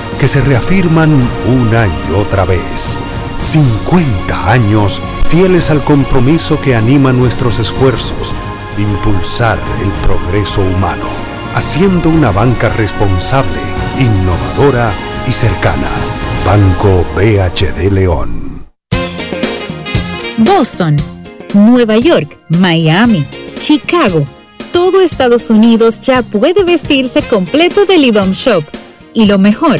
que se reafirman una y otra vez. 50 años fieles al compromiso que anima nuestros esfuerzos, de impulsar el progreso humano, haciendo una banca responsable, innovadora y cercana. Banco BHD León. Boston, Nueva York, Miami, Chicago. Todo Estados Unidos ya puede vestirse completo del IDOM Shop. Y lo mejor,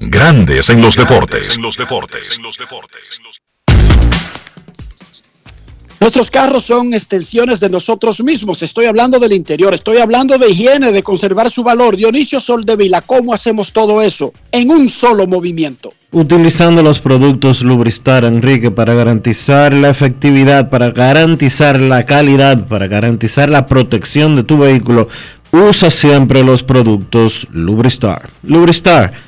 Grandes en los deportes. En los deportes. Nuestros carros son extensiones de nosotros mismos. Estoy hablando del interior, estoy hablando de higiene, de conservar su valor. Dionisio Soldevila, ¿cómo hacemos todo eso en un solo movimiento? Utilizando los productos Lubristar, Enrique, para garantizar la efectividad, para garantizar la calidad, para garantizar la protección de tu vehículo, usa siempre los productos Lubristar. Lubristar,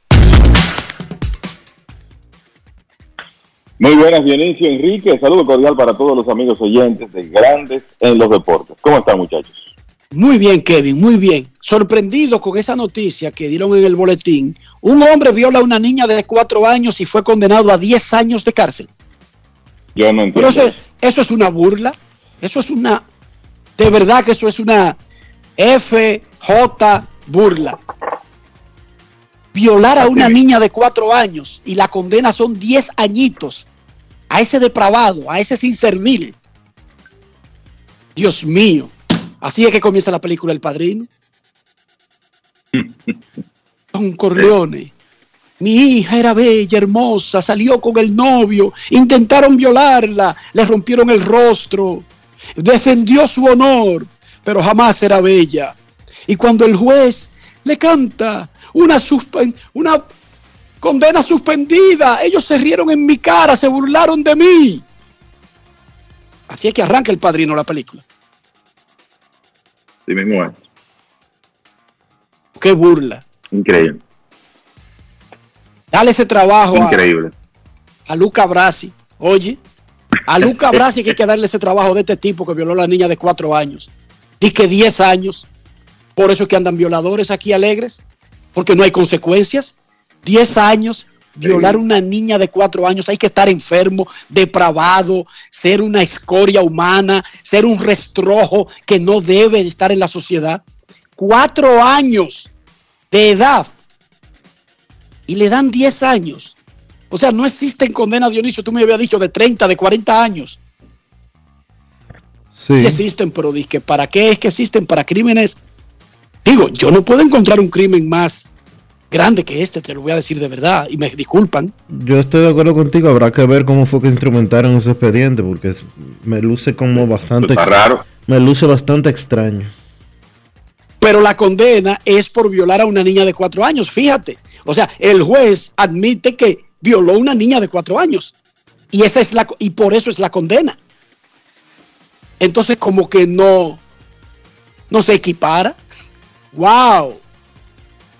Muy buenas, Dionisio, Enrique. Saludo cordial para todos los amigos oyentes de Grandes en los Deportes. ¿Cómo están, muchachos? Muy bien, Kevin, muy bien. Sorprendido con esa noticia que dieron en el boletín. Un hombre viola a una niña de cuatro años y fue condenado a 10 años de cárcel. Yo no entiendo. Pero eso, eso es una burla. Eso es una. De verdad que eso es una FJ burla. Violar a una niña de cuatro años y la condena son 10 añitos a ese depravado, a ese sin servil. Dios mío. Así es que comienza la película El Padrino. Don Corleone. Mi hija era bella, hermosa, salió con el novio, intentaron violarla, le rompieron el rostro, defendió su honor, pero jamás era bella. Y cuando el juez le canta una, suspen una condena suspendida, ellos se rieron en mi cara, se burlaron de mí. Así es que arranca el padrino la película. Sí mismo es. Qué burla. Increíble. Dale ese trabajo Increíble. A, a Luca Brasi. Oye, a Luca Brasi que hay que darle ese trabajo de este tipo que violó a la niña de cuatro años. Dice que 10 años. Por eso es que andan violadores aquí alegres. Porque no hay consecuencias. 10 años, violar a una niña de cuatro años. Hay que estar enfermo, depravado, ser una escoria humana, ser un restrojo que no debe estar en la sociedad. Cuatro años de edad y le dan 10 años. O sea, no existen condenas, Dionisio, tú me habías dicho de 30, de 40 años. Sí. Sí existen, pero dije, ¿para qué es que existen? Para crímenes. Digo, yo no puedo encontrar un crimen más grande que este, te lo voy a decir de verdad, y me disculpan. Yo estoy de acuerdo contigo, habrá que ver cómo fue que instrumentaron ese expediente, porque me luce como bastante... Está raro. Me luce bastante extraño. Pero la condena es por violar a una niña de cuatro años, fíjate. O sea, el juez admite que violó a una niña de cuatro años. Y, esa es la, y por eso es la condena. Entonces, como que no, no se equipara. ¡Wow!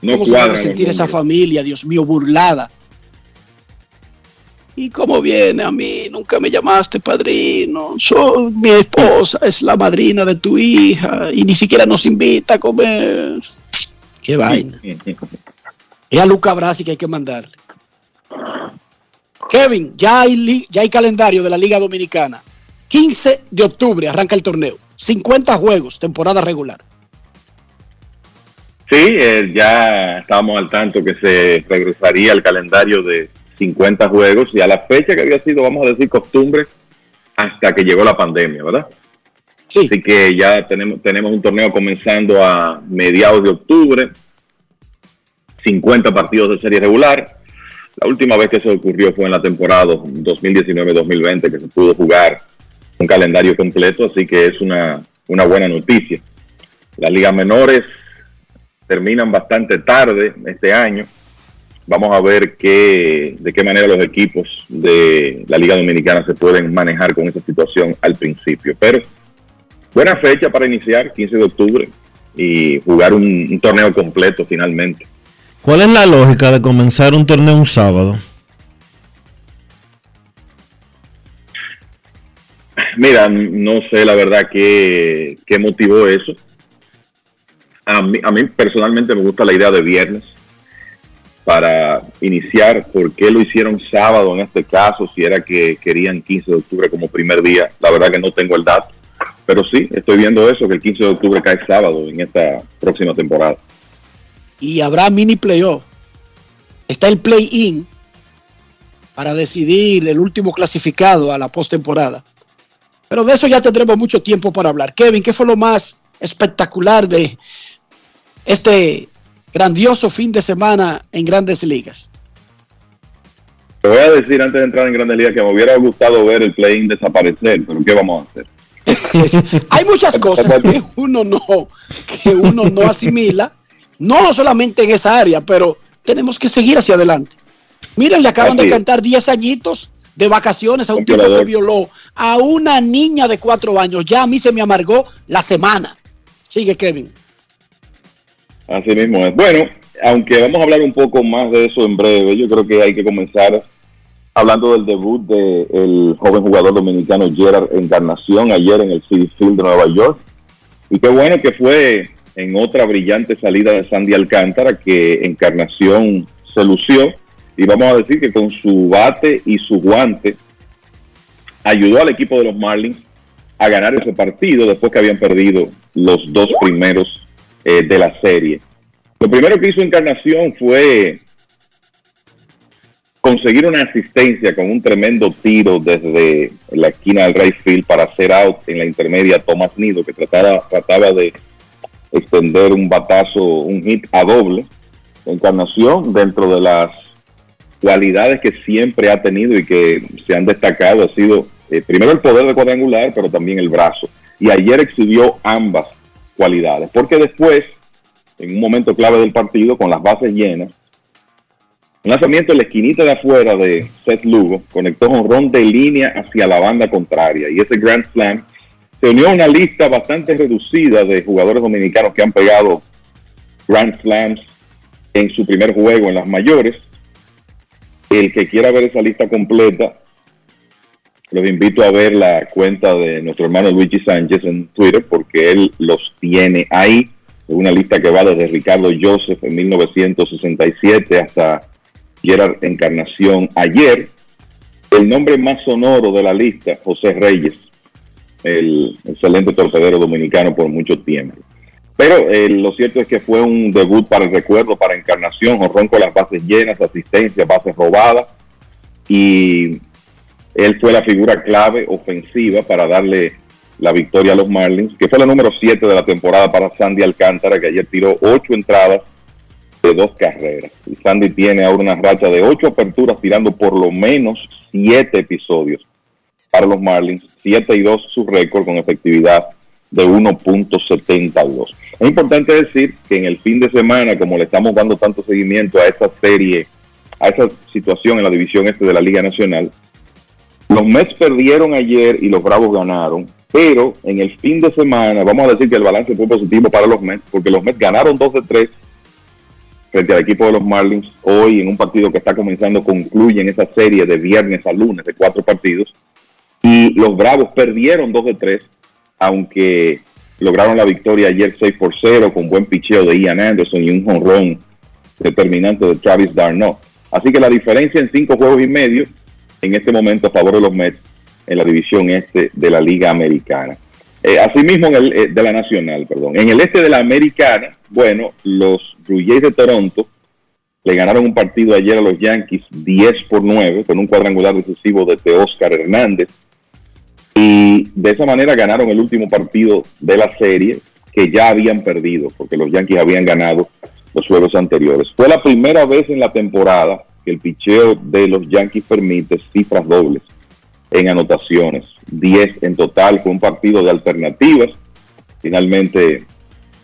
No ¿Cómo se va a sentir esa familia, Dios mío, burlada? ¿Y cómo viene a mí? Nunca me llamaste padrino. Soy mi esposa, es la madrina de tu hija y ni siquiera nos invita a comer. Qué vaina. Es a Luca Brasi que hay que mandarle. Kevin, ya hay, ya hay calendario de la Liga Dominicana. 15 de octubre arranca el torneo. 50 juegos, temporada regular. Sí, eh, ya estábamos al tanto que se regresaría al calendario de 50 juegos y a la fecha que había sido, vamos a decir, costumbre hasta que llegó la pandemia, ¿verdad? Sí. Así que ya tenemos, tenemos un torneo comenzando a mediados de octubre, 50 partidos de serie regular. La última vez que eso ocurrió fue en la temporada 2019-2020 que se pudo jugar un calendario completo, así que es una, una buena noticia. Las ligas menores terminan bastante tarde este año. Vamos a ver qué, de qué manera los equipos de la Liga Dominicana se pueden manejar con esa situación al principio. Pero buena fecha para iniciar, 15 de octubre, y jugar un, un torneo completo finalmente. ¿Cuál es la lógica de comenzar un torneo un sábado? Mira, no sé la verdad qué, qué motivó eso. A mí, a mí personalmente me gusta la idea de viernes para iniciar. ¿Por qué lo hicieron sábado en este caso? Si era que querían 15 de octubre como primer día. La verdad que no tengo el dato. Pero sí, estoy viendo eso, que el 15 de octubre cae sábado en esta próxima temporada. y habrá mini playoff. Está el play-in para decidir el último clasificado a la postemporada. Pero de eso ya tendremos mucho tiempo para hablar. Kevin, ¿qué fue lo más espectacular de este grandioso fin de semana en grandes ligas? Te voy a decir antes de entrar en Grandes Ligas que me hubiera gustado ver el play-in desaparecer, pero ¿qué vamos a hacer? Hay muchas cosas que uno no, que uno no asimila, no solamente en esa área, pero tenemos que seguir hacia adelante. Miren, le acaban de Así cantar 10 añitos de vacaciones a un tipo que violó a una niña de 4 años. Ya a mí se me amargó la semana. Sigue, Kevin. Así mismo es. Bueno, aunque vamos a hablar un poco más de eso en breve, yo creo que hay que comenzar hablando del debut del joven jugador dominicano Gerard Encarnación ayer en el City Field de Nueva York. Y qué bueno que fue en otra brillante salida de Sandy Alcántara que Encarnación se lució. Y vamos a decir que con su bate y su guante ayudó al equipo de los Marlins a ganar ese partido después que habían perdido los dos primeros eh, de la serie. Lo primero que hizo Encarnación fue conseguir una asistencia con un tremendo tiro desde la esquina del right field para hacer out en la intermedia Thomas Nido, que trataba, trataba de extender un batazo, un hit a doble. Encarnación, dentro de las cualidades que siempre ha tenido y que se han destacado, ha sido eh, primero el poder de cuadrangular, pero también el brazo. Y ayer exhibió ambas cualidades, porque después, en un momento clave del partido, con las bases llenas, un lanzamiento en la esquinita de afuera de Seth Lugo conectó un ron de línea hacia la banda contraria y ese Grand Slam se unió a una lista bastante reducida de jugadores dominicanos que han pegado Grand Slams en su primer juego en las mayores. El que quiera ver esa lista completa, los invito a ver la cuenta de nuestro hermano Luigi Sánchez en Twitter porque él los tiene ahí. Es una lista que va desde Ricardo Joseph en 1967 hasta Gerard Encarnación ayer. El nombre más sonoro de la lista, José Reyes, el excelente torpedero dominicano por mucho tiempo. Pero eh, lo cierto es que fue un debut para el recuerdo, para Encarnación, jonrón con las bases llenas, asistencia, bases robadas. Y él fue la figura clave ofensiva para darle la victoria a los Marlins, que fue la número 7 de la temporada para Sandy Alcántara, que ayer tiró 8 entradas de dos carreras. Y Sandy tiene ahora una racha de 8 aperturas tirando por lo menos 7 episodios para los Marlins. 7 y 2 su récord con efectividad de 1.72. Es importante decir que en el fin de semana, como le estamos dando tanto seguimiento a esa serie, a esa situación en la división este de la Liga Nacional, los Mets perdieron ayer y los Bravos ganaron, pero en el fin de semana, vamos a decir que el balance fue positivo para los Mets, porque los Mets ganaron 2 de 3 frente al equipo de los Marlins hoy en un partido que está comenzando, concluye en esa serie de viernes a lunes de cuatro partidos. Y los Bravos perdieron 2 de 3, aunque lograron la victoria ayer 6 por 0 con buen picheo de Ian Anderson y un jonrón determinante de Travis Darno. Así que la diferencia en cinco juegos y medio en este momento a favor de los Mets en la división este de la Liga Americana. Eh, asimismo, en el, eh, de la Nacional, perdón. En el este de la Americana, bueno, los Blue Jays de Toronto le ganaron un partido ayer a los Yankees 10 por 9 con un cuadrangular decisivo de Oscar Hernández. Y de esa manera ganaron el último partido de la serie que ya habían perdido, porque los Yankees habían ganado los juegos anteriores. Fue la primera vez en la temporada que el picheo de los Yankees permite cifras dobles en anotaciones, 10 en total, con un partido de alternativas. Finalmente,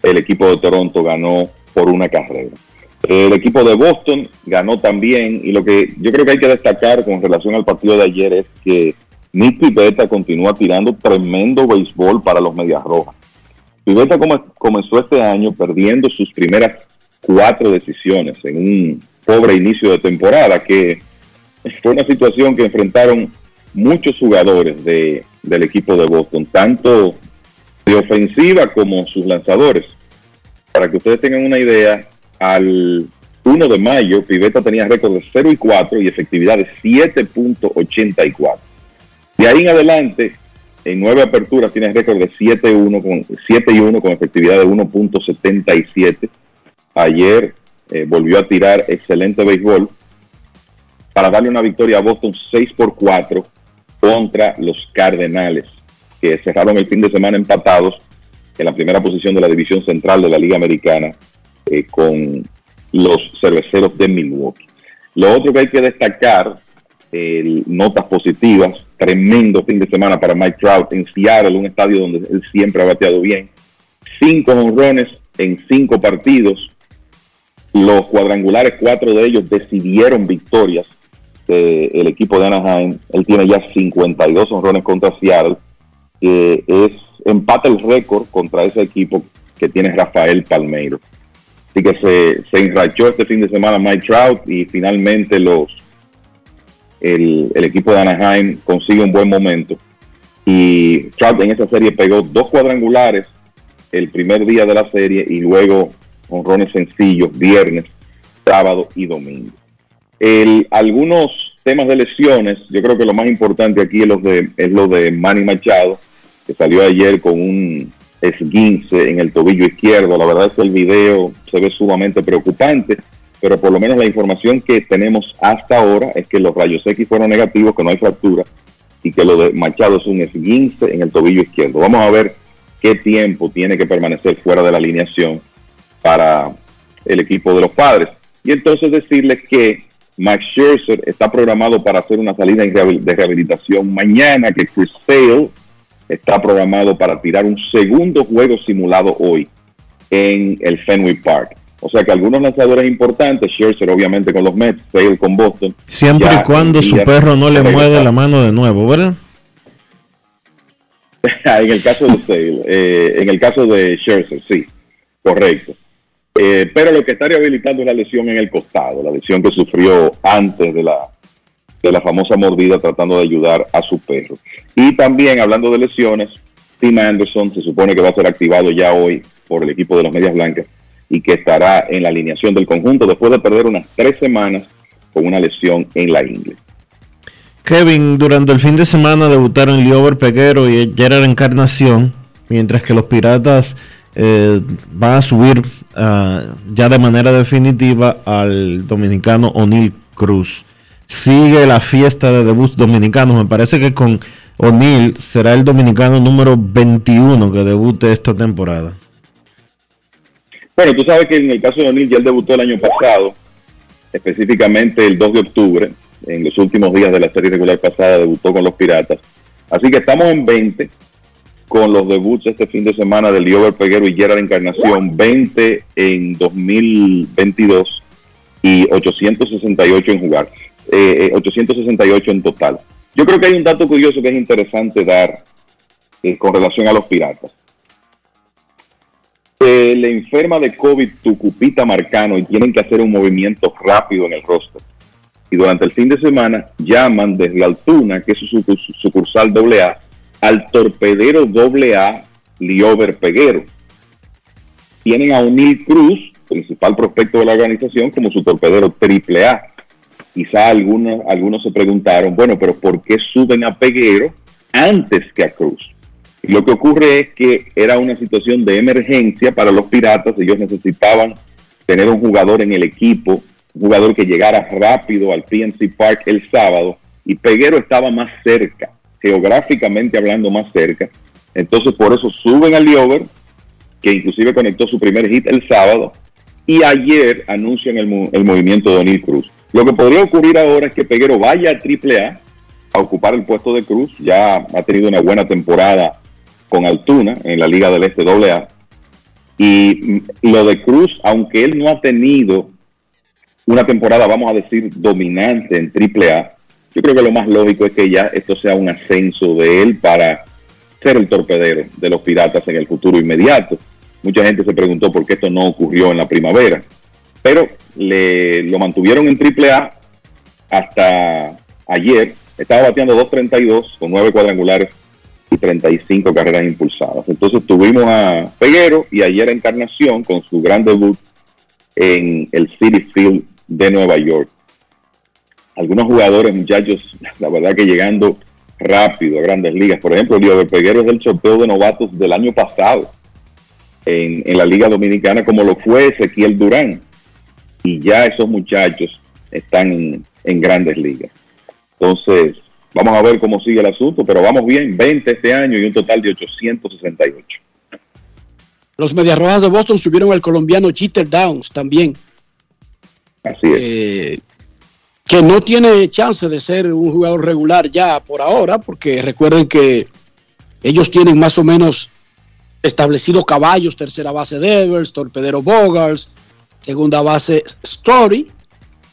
el equipo de Toronto ganó por una carrera. El equipo de Boston ganó también, y lo que yo creo que hay que destacar con relación al partido de ayer es que Nick Pivetta continúa tirando tremendo béisbol para los Medias Rojas. Pivetta comenzó este año perdiendo sus primeras cuatro decisiones en un pobre inicio de temporada, que fue una situación que enfrentaron muchos jugadores de, del equipo de Boston, tanto de ofensiva como sus lanzadores. Para que ustedes tengan una idea, al 1 de mayo, Pivetta tenía récord de 0 y 4 y efectividad de 7.84. De ahí en adelante, en nueve aperturas tiene récord de 7, 1 con, 7 y 1 con efectividad de 1.77. Ayer eh, volvió a tirar excelente béisbol para darle una victoria a Boston 6 por 4 contra los Cardenales, que cerraron el fin de semana empatados en la primera posición de la división central de la Liga Americana eh, con los cerveceros de Milwaukee. Lo otro que hay que destacar, notas positivas, tremendo fin de semana para Mike Trout en Seattle, un estadio donde él siempre ha bateado bien. Cinco honrones en cinco partidos. Los cuadrangulares, cuatro de ellos decidieron victorias el equipo de Anaheim. Él tiene ya 52 honrones contra Seattle, que es empata el récord contra ese equipo que tiene Rafael Palmeiro. Así que se, se enrachó este fin de semana Mike Trout y finalmente los el, el, equipo de Anaheim consigue un buen momento. Y Trout en esa serie pegó dos cuadrangulares el primer día de la serie y luego honrones sencillos viernes, sábado y domingo. El, algunos temas de lesiones, yo creo que lo más importante aquí es lo de, es lo de Manny Machado, que salió ayer con un esguince en el tobillo izquierdo. La verdad es que el video se ve sumamente preocupante, pero por lo menos la información que tenemos hasta ahora es que los rayos X fueron negativos, que no hay fractura y que lo de Machado es un esguince en el tobillo izquierdo. Vamos a ver qué tiempo tiene que permanecer fuera de la alineación para el equipo de los padres. Y entonces decirles que Max Scherzer está programado para hacer una salida de rehabilitación mañana, que Chris Sale está programado para tirar un segundo juego simulado hoy en el Fenway Park. O sea que algunos lanzadores importantes, Scherzer obviamente con los Mets, Sale con Boston. Siempre y cuando su perro no le mueve la mano de nuevo, ¿verdad? en el caso de Sale, eh, en el caso de Scherzer, sí, correcto. Eh, pero lo que está rehabilitando es la lesión en el costado, la lesión que sufrió antes de la, de la famosa mordida tratando de ayudar a su perro. Y también hablando de lesiones, Tim Anderson se supone que va a ser activado ya hoy por el equipo de los Medias Blancas y que estará en la alineación del conjunto después de perder unas tres semanas con una lesión en la ingle. Kevin, durante el fin de semana debutaron Liober Peguero y Gerard Encarnación, mientras que los Piratas eh, van a subir ah, ya de manera definitiva al dominicano O'Neill Cruz. Sigue la fiesta de debuts dominicanos. Me parece que con O'Neill será el dominicano número 21 que debute esta temporada. Bueno, tú sabes que en el caso de O'Neill ya él debutó el año pasado, específicamente el 2 de octubre, en los últimos días de la serie regular pasada, debutó con los Piratas. Así que estamos en 20 con los debuts este fin de semana de Liober Peguero y Gerard Encarnación, 20 en 2022 y 868 en jugar, eh, 868 en total. Yo creo que hay un dato curioso que es interesante dar eh, con relación a los piratas. Se le enferma de COVID Tucupita Marcano y tienen que hacer un movimiento rápido en el rostro. Y durante el fin de semana llaman desde Altuna, que es su sucursal AA, al torpedero AA Liober Peguero. Tienen a Unil Cruz, principal prospecto de la organización, como su torpedero AAA. Quizá algunos, algunos se preguntaron, bueno, pero ¿por qué suben a Peguero antes que a Cruz? Y lo que ocurre es que era una situación de emergencia para los piratas, ellos necesitaban tener un jugador en el equipo, un jugador que llegara rápido al PNC Park el sábado, y Peguero estaba más cerca, geográficamente hablando más cerca, entonces por eso suben al Liover, que inclusive conectó su primer hit el sábado, y ayer anuncian el, movimiento de O'Neill Cruz. Lo que podría ocurrir ahora es que Peguero vaya a AAA a ocupar el puesto de Cruz, ya ha tenido una buena temporada con Altuna en la Liga del Este AA. Y lo de Cruz, aunque él no ha tenido una temporada, vamos a decir, dominante en AAA, yo creo que lo más lógico es que ya esto sea un ascenso de él para ser el torpedero de los piratas en el futuro inmediato. Mucha gente se preguntó por qué esto no ocurrió en la primavera, pero le, lo mantuvieron en AAA hasta ayer. Estaba bateando 2.32 con 9 cuadrangulares y 35 carreras impulsadas. Entonces tuvimos a Peguero y ayer a Encarnación con su gran debut en el City Field de Nueva York. Algunos jugadores, muchachos, la verdad que llegando rápido a grandes ligas. Por ejemplo, Leo Peguero es el sorteo de novatos del año pasado en, en la Liga Dominicana, como lo fue Ezequiel Durán. Y ya esos muchachos están en, en grandes ligas. Entonces, Vamos a ver cómo sigue el asunto, pero vamos bien, 20 este año y un total de 868. Los Medias Rojas de Boston subieron al colombiano Jeter Downs también. Así es. Eh, que no tiene chance de ser un jugador regular ya por ahora, porque recuerden que ellos tienen más o menos establecidos caballos, tercera base Devers, torpedero Bogars, segunda base Story,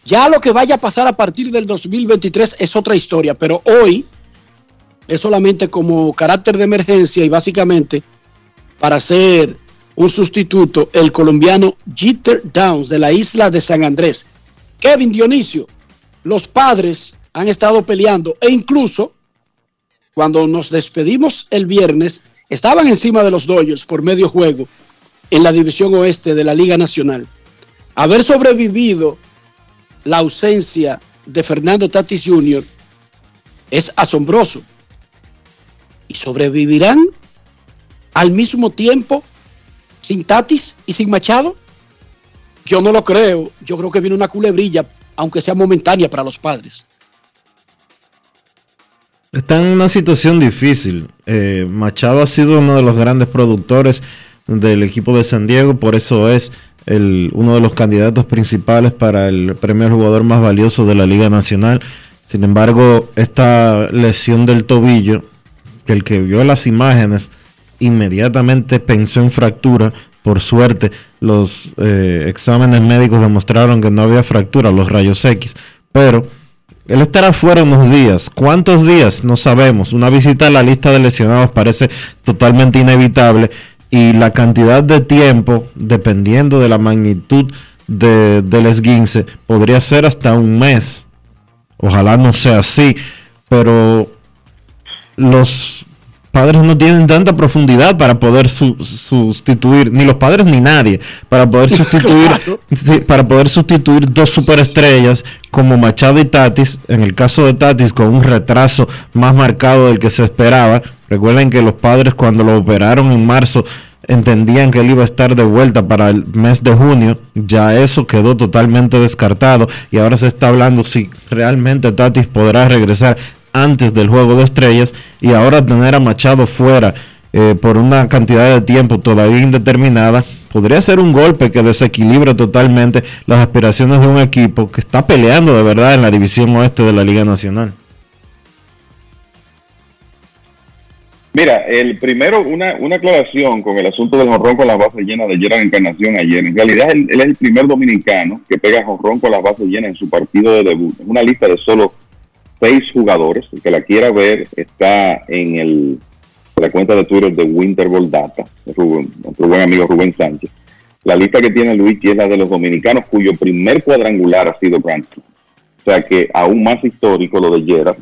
ya lo que vaya a pasar a partir del 2023 es otra historia, pero hoy es solamente como carácter de emergencia y básicamente para ser un sustituto el colombiano Jeter Downs de la isla de San Andrés. Kevin Dionisio, los padres han estado peleando e incluso cuando nos despedimos el viernes estaban encima de los Dodgers por medio juego en la división oeste de la Liga Nacional. Haber sobrevivido la ausencia de Fernando Tatis Jr. es asombroso. ¿Y sobrevivirán al mismo tiempo sin Tatis y sin Machado? Yo no lo creo. Yo creo que viene una culebrilla, aunque sea momentánea para los padres. Están en una situación difícil. Eh, Machado ha sido uno de los grandes productores del equipo de San Diego, por eso es el, uno de los candidatos principales para el premio al jugador más valioso de la Liga Nacional. Sin embargo, esta lesión del tobillo, que el que vio las imágenes inmediatamente pensó en fractura. Por suerte, los eh, exámenes médicos demostraron que no había fractura, los rayos X. Pero él estará fuera unos días. ¿Cuántos días? No sabemos. Una visita a la lista de lesionados parece totalmente inevitable y la cantidad de tiempo, dependiendo de la magnitud de, del esguince, podría ser hasta un mes. Ojalá no sea así, pero los padres no tienen tanta profundidad para poder sustituir, ni los padres ni nadie, para poder sustituir, para poder sustituir dos superestrellas como Machado y Tatis, en el caso de Tatis con un retraso más marcado del que se esperaba. Recuerden que los padres cuando lo operaron en marzo entendían que él iba a estar de vuelta para el mes de junio, ya eso quedó totalmente descartado y ahora se está hablando si realmente Tatis podrá regresar antes del juego de estrellas y ahora tener a Machado fuera eh, por una cantidad de tiempo todavía indeterminada podría ser un golpe que desequilibre totalmente las aspiraciones de un equipo que está peleando de verdad en la división oeste de la Liga Nacional. Mira, el primero, una, una aclaración con el asunto del jonrón con las bases llenas de Gerard Encarnación ayer. En realidad, él, él es el primer dominicano que pega jonrón con las bases llenas en su partido de debut. Es una lista de solo seis jugadores. El que la quiera ver está en el, la cuenta de Twitter de Winterball Data, nuestro buen amigo Rubén Sánchez. La lista que tiene Luigi es la de los dominicanos cuyo primer cuadrangular ha sido Grand. O sea que aún más histórico lo de Gerard,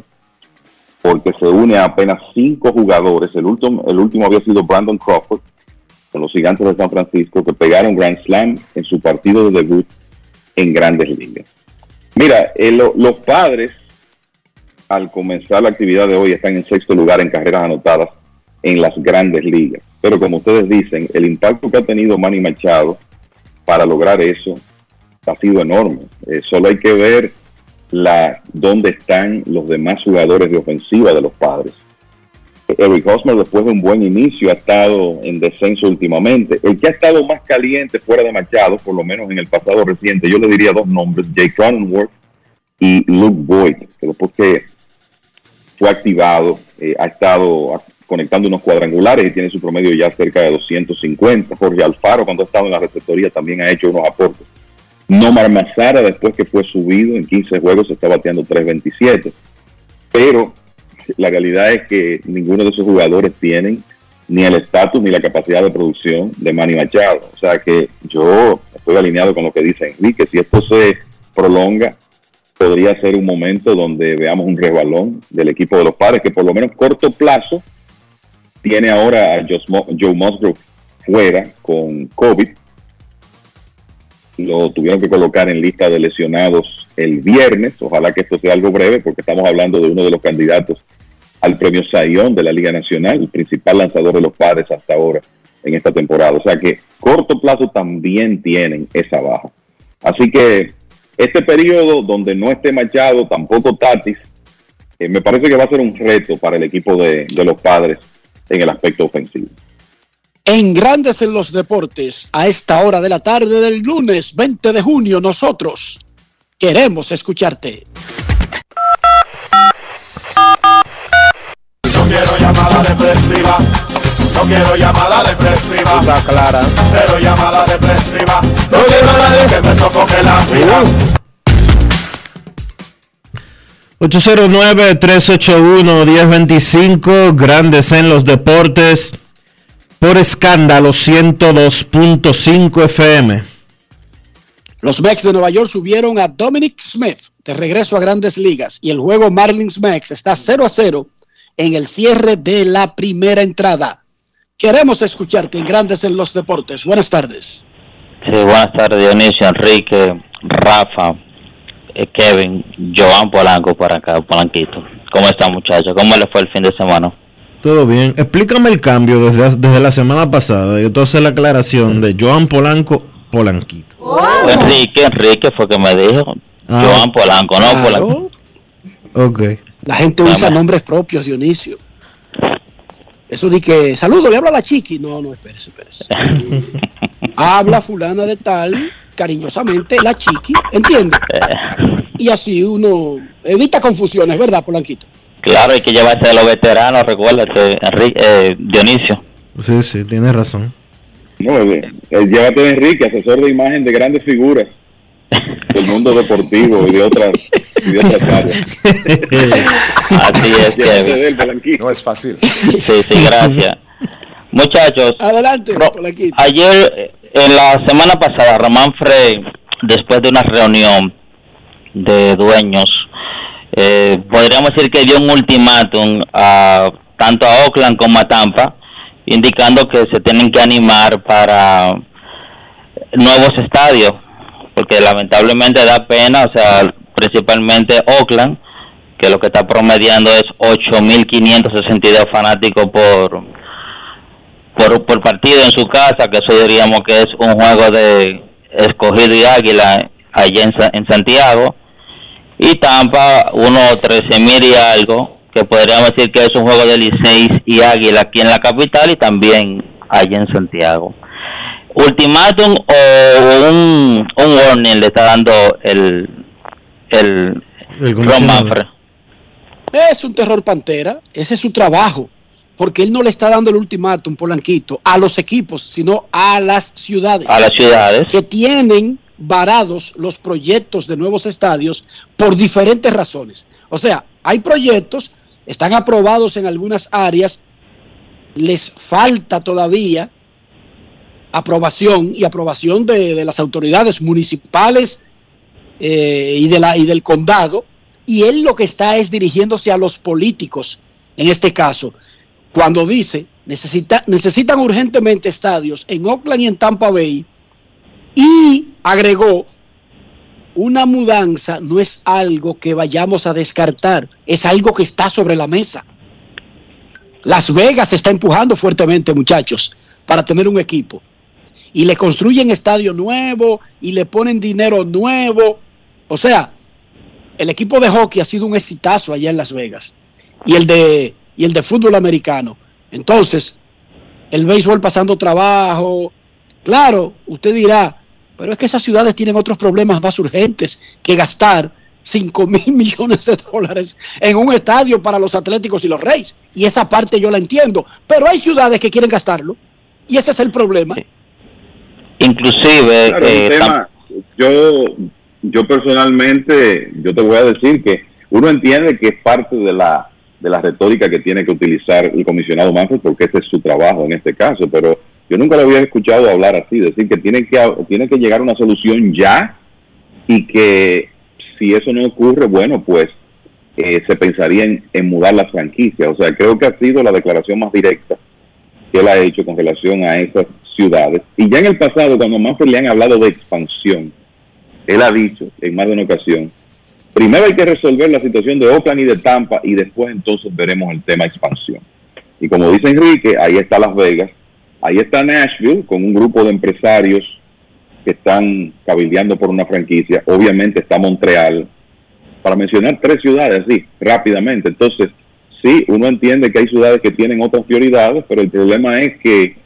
porque se une a apenas cinco jugadores. El último, el último había sido Brandon Crawford, con los gigantes de San Francisco, que pegaron Grand Slam en su partido de debut en grandes ligas. Mira, eh, lo- los padres, al comenzar la actividad de hoy, están en sexto lugar en carreras anotadas en las grandes ligas. Pero como ustedes dicen, el impacto que ha tenido Manny Machado para lograr eso ha sido enorme. Eh, solo hay que ver la dónde están los demás jugadores de ofensiva de los padres. Eric Hosmer, después de un buen inicio, ha estado en descenso últimamente. El que ha estado más caliente fuera de Machado, por lo menos en el pasado reciente, yo le diría dos nombres, Jake Cronenworth y Luke Boyd, que después que fue activado, eh, ha estado conectando unos cuadrangulares y tiene su promedio ya cerca de 250. Jorge Alfaro, cuando ha estado en la receptoría, también ha hecho unos aportes. Nomar Mazara, después que fue subido en 15 juegos, está bateando 3.27. Pero la realidad es que ninguno de esos jugadores tienen ni el estatus ni la capacidad de producción de Manny Machado. O sea que yo estoy alineado con lo que dice Enrique. Si esto se prolonga, podría ser un momento donde veamos un resbalón del equipo de los padres, que por lo menos corto plazo tiene ahora a Joe Musgrove fuera con COVID. Lo tuvieron que colocar en lista de lesionados el viernes. Ojalá que esto sea algo breve, porque estamos hablando de uno de los candidatos al premio Sayón de la Liga Nacional, el principal lanzador de los padres hasta ahora en esta temporada. O sea que corto plazo también tienen esa baja. Así que este periodo donde no esté Machado, tampoco Tatis, eh, me parece que va a ser un reto para el equipo de, de los padres en el aspecto ofensivo. En Grandes en los Deportes, a esta hora de la tarde del lunes 20 de junio, nosotros queremos escucharte. No quiero llamada depresiva. No quiero llamada depresiva. Está clara. Cero llamada depresiva. No quiero a nadie que me sofoque la vida. 809-381-1025, Grandes en los Deportes, por escándalo 102.5 FM. Los Mex de Nueva York subieron a Dominic Smith de regreso a Grandes Ligas y el juego Marlins Mex está 0 a 0 en el cierre de la primera entrada. Queremos escucharte en Grandes en los Deportes. Buenas tardes. Sí, buenas tardes, Dionisio, Enrique, Rafa, eh, Kevin, Joan Polanco por acá, Polanquito. ¿Cómo están, muchachos? ¿Cómo les fue el fin de semana? Todo bien. Explícame el cambio desde, desde la semana pasada. Yo te hacer la aclaración de Joan Polanco, Polanquito. Enrique, Enrique fue que me dijo. Ah. Joan Polanco, no Claro. Polanco. Ok. La gente usa nombres propios, Dionisio. Eso de que, saludo, le habla la chiqui. No, no, espérese, espérese. habla fulana de tal, cariñosamente, la chiqui, ¿entiende? Y así uno evita confusiones, ¿verdad, Polanquito? Claro, hay que llevarse a los veteranos, recuérdate, Enrique, eh, Dionisio. Sí, sí, tienes razón. No, eh, eh, llévate de Enrique, asesor de imagen de grandes figuras del mundo deportivo y de otras, y de otras áreas. Así es, Kevin. No es fácil. Sí, sí, gracias. Muchachos, Adelante, Ro- ayer, eh, en la semana pasada, Román Frey, después de una reunión de dueños, eh, podríamos decir que dio un ultimátum a tanto a Oakland como a Tampa, indicando que se tienen que animar para nuevos estadios, porque lamentablemente da pena, o sea, principalmente Oakland, que lo que está promediando es 8.562 fanáticos por, por, por partido en su casa, que eso diríamos que es un juego de escogido y águila allá en, en Santiago, y Tampa unos 13.000 y algo, que podríamos decir que es un juego de Liceis y águila aquí en la capital y también allá en Santiago. Ultimátum o un, un warning le está dando el, el, El Ron. Manfred. Es un terror pantera, ese es su trabajo. porque él no le está dando el ultimátum, Polanquito, a los equipos, sino a las ciudades. A las ciudades. Que tienen varados los proyectos de nuevos estadios por diferentes razones. O sea, hay proyectos, están aprobados en algunas áreas, les falta todavía aprobación y aprobación de, las autoridades municipales eh, y, de la, y del condado, y él lo que está es dirigiéndose a los políticos, en este caso, cuando dice, necesita, necesitan urgentemente estadios en Oakland y en Tampa Bay, y agregó, una mudanza no es algo que vayamos a descartar, es algo que está sobre la mesa. Las Vegas está empujando fuertemente, muchachos, para tener un equipo. Y le construyen estadio nuevo y le ponen dinero nuevo. O sea, el equipo de hockey ha sido un exitazo allá en Las Vegas. Y el de, y el de fútbol americano. Entonces, el béisbol pasando trabajo. Claro, usted dirá, pero es que esas ciudades tienen otros problemas más urgentes que gastar 5 mil millones de dólares en un estadio para los Atléticos y los Reyes. Y esa parte yo la entiendo. Pero hay ciudades que quieren gastarlo. Y ese es el problema. Inclusive, Claro, eh, tema, yo, yo personalmente, yo te voy a decir que uno entiende que es parte de la, de la retórica que tiene que utilizar el comisionado Manfred, porque ese es su trabajo en este caso, pero yo nunca lo había escuchado hablar así, decir que tiene que, tiene que llegar a una solución ya y que si eso no ocurre, bueno, pues eh, se pensaría en, en mudar la franquicia. O sea, creo que ha sido la declaración más directa que él ha hecho con relación a esas ciudades. Y ya en el pasado, cuando Manfred le han hablado de expansión, él ha dicho en más de una ocasión, primero hay que resolver la situación de Oakland y de Tampa y después entonces veremos el tema expansión. Y como dice Enrique, ahí está Las Vegas, ahí está Nashville con un grupo de empresarios que están cabildeando por una franquicia, obviamente está Montreal, para mencionar tres ciudades así, rápidamente. Entonces, sí, uno entiende que hay ciudades que tienen otras prioridades, pero el problema es que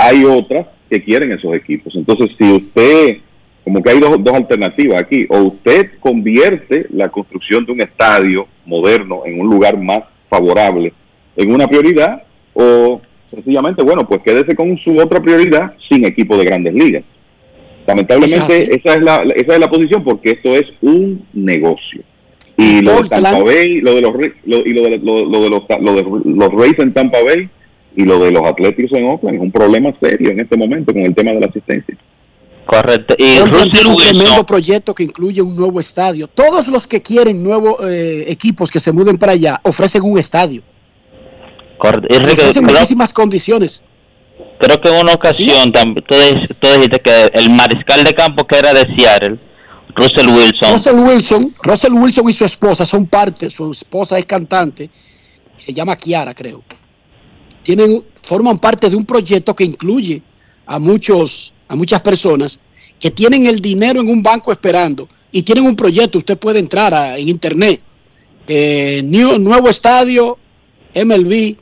hay otras que quieren esos equipos. Entonces, si usted, como que hay dos, dos alternativas aquí, o usted convierte la construcción de un estadio moderno en un lugar más favorable en una prioridad, o sencillamente, bueno, pues quédese con su otra prioridad sin equipo de grandes ligas. Lamentablemente, esa es, la, esa es la posición porque esto es un negocio. Y lo de Tampa Bay, lo de los lo- y lo de, lo, lo de los lo de los Rays en Tampa Bay y lo de los Atléticos en Oakland es un problema serio en este momento con el tema de la asistencia. Correcto. Y tiene un Wilson, tremendo proyecto que incluye un nuevo estadio. Todos los que quieren nuevos eh, equipos que se muden para allá ofrecen un estadio. correcto. Y ofrecen creo, muchísimas condiciones. creo que en una ocasión dij- tú dijiste que el mariscal de campo que era de Seattle, Russell Wilson, Russell Wilson, Russell Wilson y su esposa son parte, su esposa es cantante, se llama Kiara, creo. Forman parte de un proyecto que incluye a muchos, a muchas personas que tienen el dinero en un banco esperando y tienen un proyecto. Usted puede entrar a- en internet, eh, nuevo estadio MLB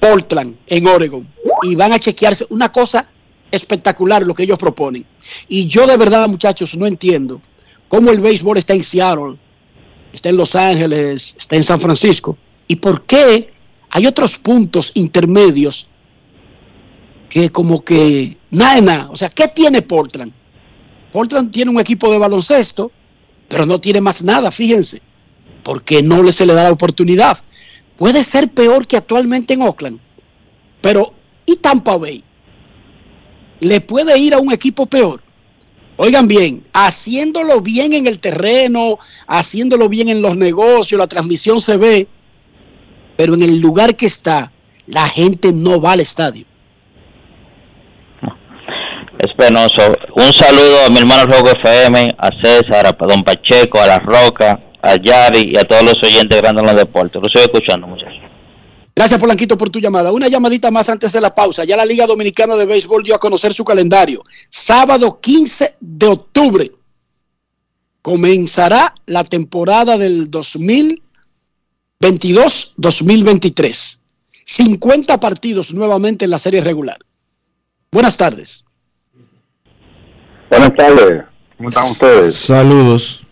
Portland en Oregon y van a chequearse una cosa espectacular lo que ellos proponen. Y yo de verdad, muchachos, no entiendo cómo el béisbol está en Seattle, está en Los Ángeles, está en San Francisco, y por qué hay otros puntos intermedios que como que nada, nada. O sea, ¿qué tiene Portland? Portland tiene un equipo de baloncesto, pero no tiene más nada, fíjense, porque no se le da la oportunidad. Puede ser peor que actualmente en Oakland, pero ¿y Tampa Bay? ¿Le puede ir a un equipo peor? Oigan bien, haciéndolo bien en el terreno, haciéndolo bien en los negocios, la transmisión se ve, pero en el lugar que está, la gente no va al estadio. es penoso. Un saludo a mi hermano Rojo FM, a César, a Don Pacheco, a La Roca, a Yari y a todos los oyentes grandes en los deportes. Lo estoy escuchando, muchachos. Gracias, Polanquito, por tu llamada. Una llamadita más antes de la pausa. Ya la Liga Dominicana de Béisbol dio a conocer su calendario. Sábado 15 de octubre comenzará la temporada del 2022-2023. 50 partidos nuevamente en la serie regular. Buenas tardes. Buenas tardes, ¿cómo están ustedes? Saludos.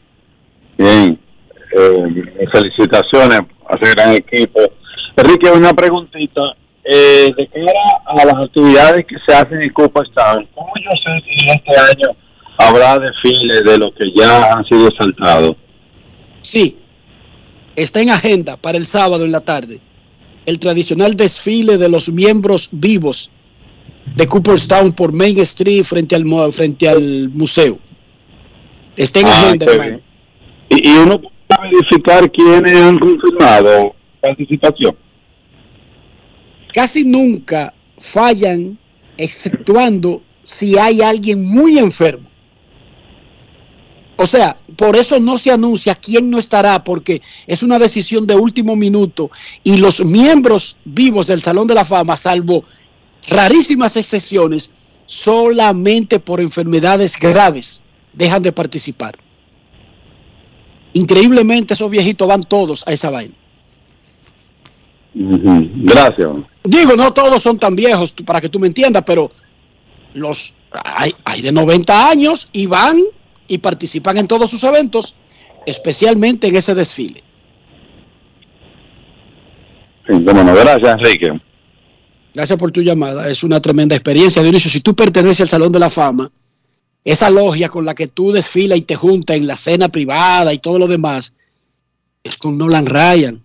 Bien, eh, felicitaciones a ese gran equipo. Enrique, una preguntita. Eh, de cara a las actividades que se hacen en Cooperstown, ¿cómo yo sé si este año habrá desfiles de los que ya han sido saltados? Sí, está en agenda para el sábado en la tarde el tradicional desfile de los miembros vivos de Cooperstown por Main Street frente al, frente al museo. Está en Ah, agenda, hermano. Y, y uno puede verificar quiénes han confirmado participación. Casi nunca fallan, exceptuando si hay alguien muy enfermo. O sea, por eso no se anuncia quién no estará, porque es una decisión de último minuto y los miembros vivos del Salón de la Fama, salvo rarísimas excepciones, solamente por enfermedades graves dejan de participar. Increíblemente esos viejitos van todos a esa vaina. Gracias. Digo, no todos son tan viejos, para que tú me entiendas, pero los hay, hay de 90 años y van y participan en todos sus eventos, especialmente en ese desfile. Sí, bueno, gracias, Enrique. Gracias por tu llamada, es una tremenda experiencia, Dionisio. Si tú perteneces al Salón de la Fama, esa logia con la que tú desfilas y te juntas en la cena privada y todo lo demás, es con Nolan Ryan,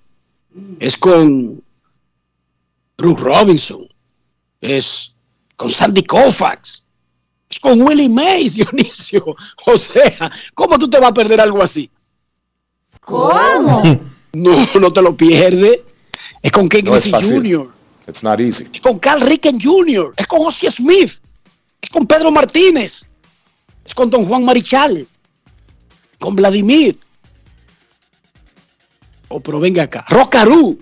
es con Bruce Robinson, es con Sandy Koufax, es con Willie Mays, Dionisio. O sea, ¿cómo tú te vas a perder algo así? ¿Cómo? No, no te lo pierdes. Es con Ken No es Griffey fácil. Jr., It's not easy. es con Carl Ricken Jr., es con Ossie Smith, es con Pedro Martínez, es con Don Juan Marichal, con Vladimir. O pero venga acá, Rocarú.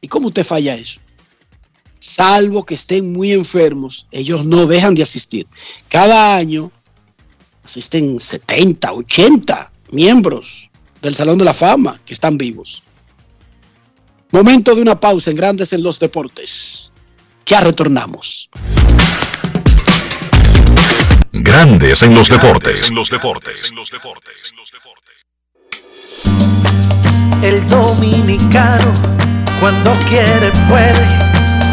¿Y cómo usted falla eso? Salvo que estén muy enfermos, ellos no dejan de asistir. Cada año asisten 70, 80 miembros del Salón de la Fama que están vivos. Momento de una pausa en Grandes en los Deportes. Ya retornamos. Grandes en los deportes. En los deportes. El dominicano, cuando quiere, puede,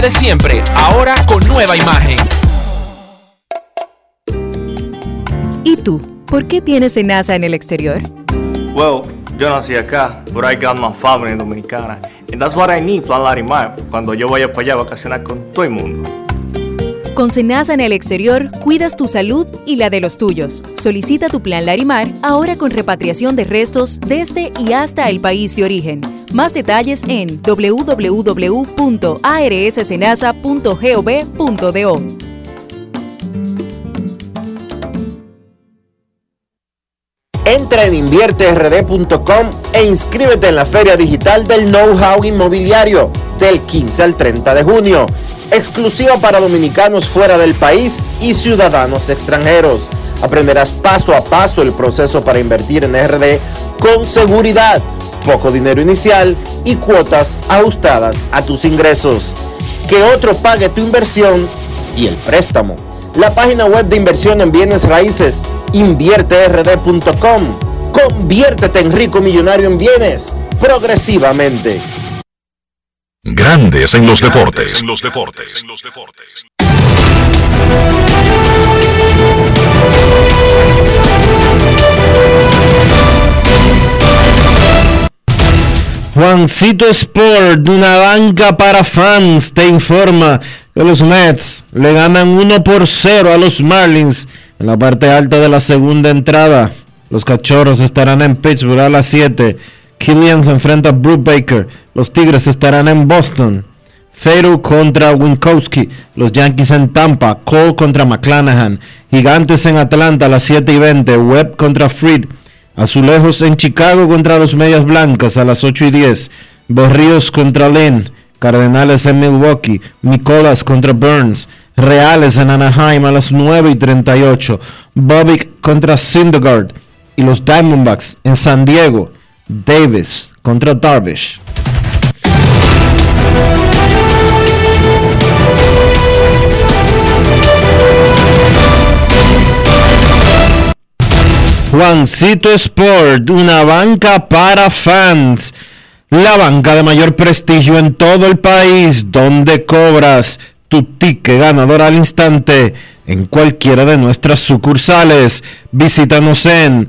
de siempre, ahora con nueva imagen. ¿Y tú? ¿Por qué tienes NASA en el exterior? Well, yo nací acá, but I got my family dominicana. And that's what I need, Plan Larimar, cuando yo vaya para allá a vacacionar con todo el mundo. Con Senasa en el exterior, cuidas tu salud y la de los tuyos. Solicita tu plan Larimar ahora con repatriación de restos desde y hasta el país de origen. Más detalles en www.arssenasa.gov.do. Entra en invierterd.com e inscríbete en la Feria Digital del Know-How Inmobiliario del 15 al 30 de junio, exclusiva para dominicanos fuera del país y ciudadanos extranjeros. Aprenderás paso a paso el proceso para invertir en RD con seguridad, poco dinero inicial y cuotas ajustadas a tus ingresos. Que otro pague tu inversión y el préstamo. La página web de inversión en bienes raíces, invierterd.com. Conviértete en rico millonario en bienes, progresivamente. Grandes en los deportes. En los deportes. Juancito Sport, una banca para fans, te informa que los Mets le ganan 1 por 0 a los Marlins en la parte alta de la segunda entrada. Los cachorros estarán en Pittsburgh a las 7. Killian se enfrenta a Brooke Baker. Los Tigres estarán en Boston. Fero contra Winkowski. Los Yankees en Tampa. Cole contra McClanahan. Gigantes en Atlanta a las 7 y 20. Webb contra Freed. Azulejos en Chicago contra los Medias Blancas a las 8 y 10. Berríos contra Lynn. Cardenales en Milwaukee. Nicolas contra Burns. Reales en Anaheim a las 9 y 38. Bobbick contra Syndergaard. Y los Diamondbacks en San Diego. Davis contra Darvish. Juancito Sport, una banca para fans. La banca de mayor prestigio en todo el país, donde cobras tu ticket ganador al instante en cualquiera de nuestras sucursales. Visítanos en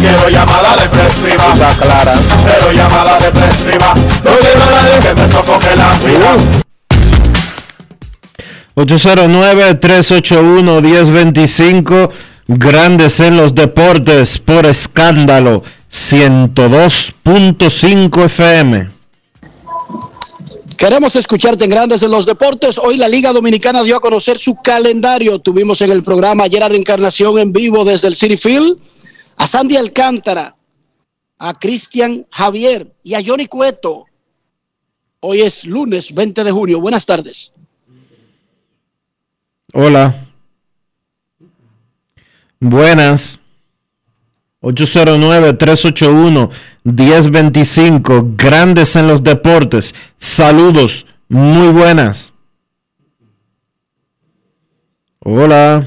Quiero llamada depresiva. Está clara. Cero llamada depresiva. No quiero a nadie que me sofoque la vida. 809-381-1025, Grandes en los Deportes por escándalo 102.5 FM. Queremos escucharte en Grandes en los Deportes. Hoy la Liga Dominicana dio a conocer su calendario. Tuvimos en el programa ayer a Reencarnación en vivo desde el City Field a Sandy Alcántara, a Cristian Javier y a Johnny Cueto. Hoy es lunes 20 de junio. Buenas tardes. Hola. Buenas. 809-381-1025. Grandes en los deportes. Saludos. Muy buenas. Hola.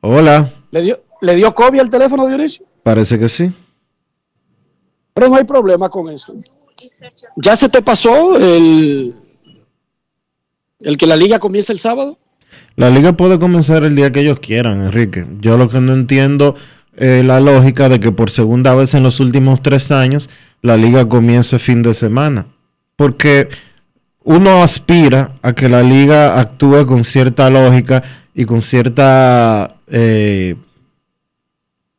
Hola. ¿Le dio, ¿Le dio COVID al teléfono, Dionisio? Parece que sí. Pero no hay problema con eso. ¿Ya se te pasó el, el que la liga comience el sábado? La liga puede comenzar el día que ellos quieran, Enrique. Yo lo que no entiendo es la lógica de que por segunda vez en los últimos tres años la liga comience fin de semana. Porque uno aspira a que la liga actúe con cierta lógica y con cierta eh,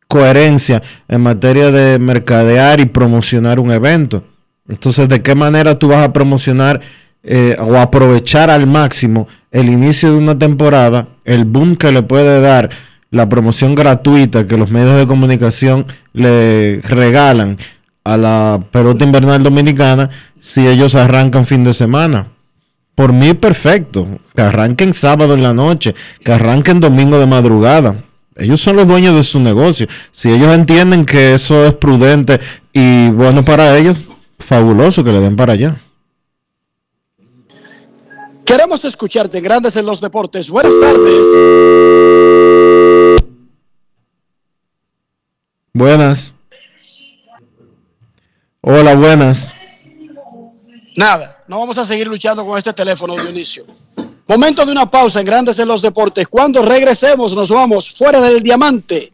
coherencia en materia de mercadear y promocionar un evento. Entonces, ¿de qué manera tú vas a promocionar eh, o aprovechar al máximo el inicio de una temporada, el boom que le puede dar la promoción gratuita que los medios de comunicación le regalan a la pelota invernal dominicana si ellos arrancan fin de semana? Por mí, perfecto. Que arranquen sábado en la noche, que arranquen domingo de madrugada. Ellos son los dueños de su negocio. Si ellos entienden que eso es prudente y bueno para ellos, fabuloso que le den para allá. Queremos escucharte, Grandes en los Deportes. Buenas tardes. Buenas. Hola, buenas. Nada, no vamos a seguir luchando con este teléfono, Dionisio. Momento de una pausa en Grandes en los Deportes. Cuando regresemos, nos vamos fuera del diamante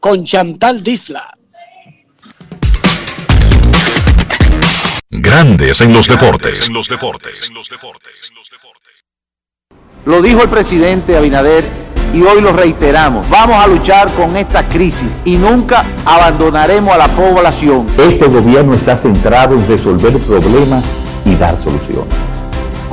con Chantal Disla. Grandes en los deportes. En los deportes. Lo dijo el presidente Abinader y hoy lo reiteramos. Vamos a luchar con esta crisis y nunca abandonaremos a la población. Este gobierno está centrado en resolver problemas y dar soluciones.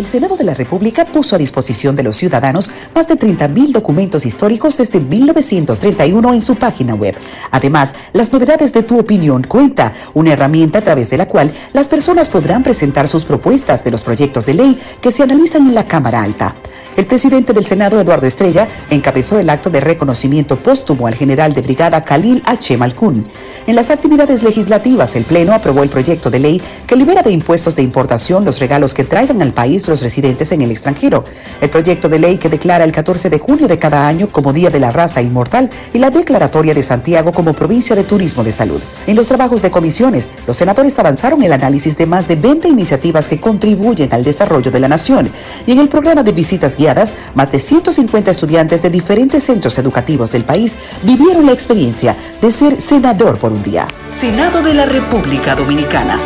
El Senado de la República puso a disposición de los ciudadanos más de 30.000 documentos históricos desde 1931 en su página web. Además, las novedades de Tu Opinión Cuenta, una herramienta a través de la cual las personas podrán presentar sus propuestas de los proyectos de ley que se analizan en la Cámara Alta. El presidente del Senado, Eduardo Estrella, encabezó el acto de reconocimiento póstumo al general de brigada Khalil H. Malkun. En las actividades legislativas, el Pleno aprobó el proyecto de ley que libera de impuestos de importación los regalos que traigan al país los residentes en el extranjero. El proyecto de ley que declara el 14 de junio de cada año como Día de la Raza Inmortal y la declaratoria de Santiago como provincia de turismo de salud. En los trabajos de comisiones, los senadores avanzaron el análisis de más de 20 iniciativas que contribuyen al desarrollo de la nación. Y en el programa de visitas guiadas, más de 150 estudiantes de diferentes centros educativos del país vivieron la experiencia de ser senador por un día. Senado de la República Dominicana.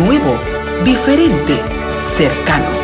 Nuevo, diferente, cercano.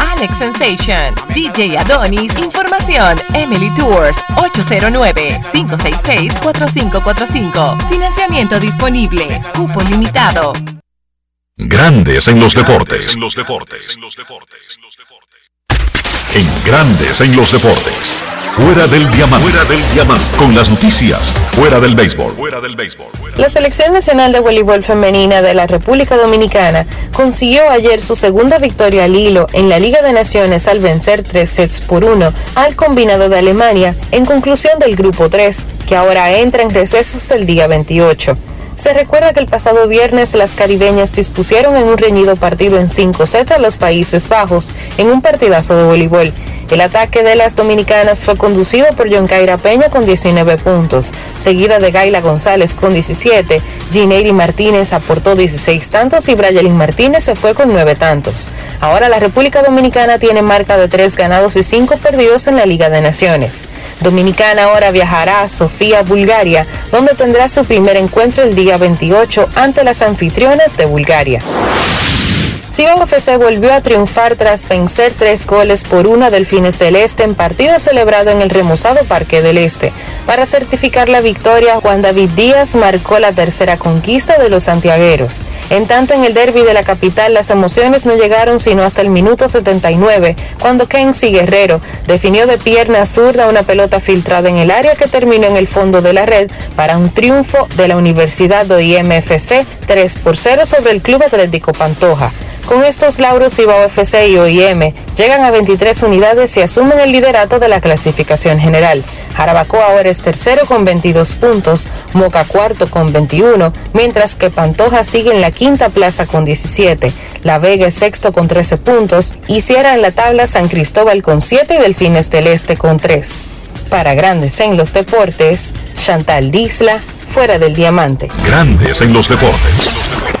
Alex Sensation, DJ Adonis, Información, Emily Tours, 809-566-4545. Financiamiento disponible, cupo limitado. Grandes en los deportes. En los deportes. En Grandes en los deportes. Fuera del diamante. Fuera del diamante. Con las noticias. Fuera del béisbol. Fuera del béisbol. La Selección Nacional de Voleibol Femenina de la República Dominicana consiguió ayer su segunda victoria al hilo en la Liga de Naciones al vencer tres sets por uno al combinado de Alemania en conclusión del Grupo 3, que ahora entra en recesos del día 28. Se recuerda que el pasado viernes las caribeñas dispusieron en un reñido partido en 5 sets a los Países Bajos en un partidazo de voleibol. El ataque de las dominicanas fue conducido por John Caira Peña con 19 puntos, seguida de Gaila González con 17, Gineiri Martínez aportó 16 tantos y Brayelin Martínez se fue con 9 tantos. Ahora la República Dominicana tiene marca de 3 ganados y 5 perdidos en la Liga de Naciones. Dominicana ahora viajará a Sofía, Bulgaria, donde tendrá su primer encuentro el día 28 ante las anfitrionas de Bulgaria. Cibao FC volvió a triunfar tras vencer tres goles por una Delfines del Este en partido celebrado en el remozado Parque del Este. Para certificar la victoria, Juan David Díaz marcó la tercera conquista de los santiagueros. En tanto, en el derby de la capital, las emociones no llegaron sino hasta el minuto 79, cuando Kenzie Guerrero definió de pierna zurda una pelota filtrada en el área que terminó en el fondo de la red para un triunfo de la Universidad de IMFC 3 por 0 sobre el Club Atlético Pantoja. Con estos lauros, Cibao FC y OIM llegan a 23 unidades y asumen el liderato de la clasificación general. Jarabacoa ahora es tercero con 22 puntos, Moca cuarto con 21, mientras que Pantoja sigue en la quinta plaza con 17, La Vega sexto con 13 puntos y cierra en la tabla San Cristóbal con 7 y Delfines del Este con 3. Para Grandes en los Deportes, Chantal Disla, fuera del diamante. Grandes en los deportes.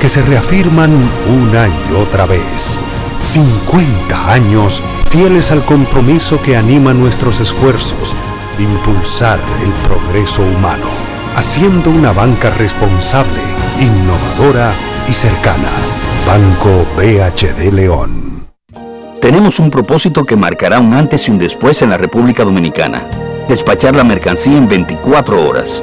que se reafirman una y otra vez. 50 años fieles al compromiso que anima nuestros esfuerzos de impulsar el progreso humano, haciendo una banca responsable, innovadora y cercana. Banco BHD León. Tenemos un propósito que marcará un antes y un después en la República Dominicana. Despachar la mercancía en 24 horas.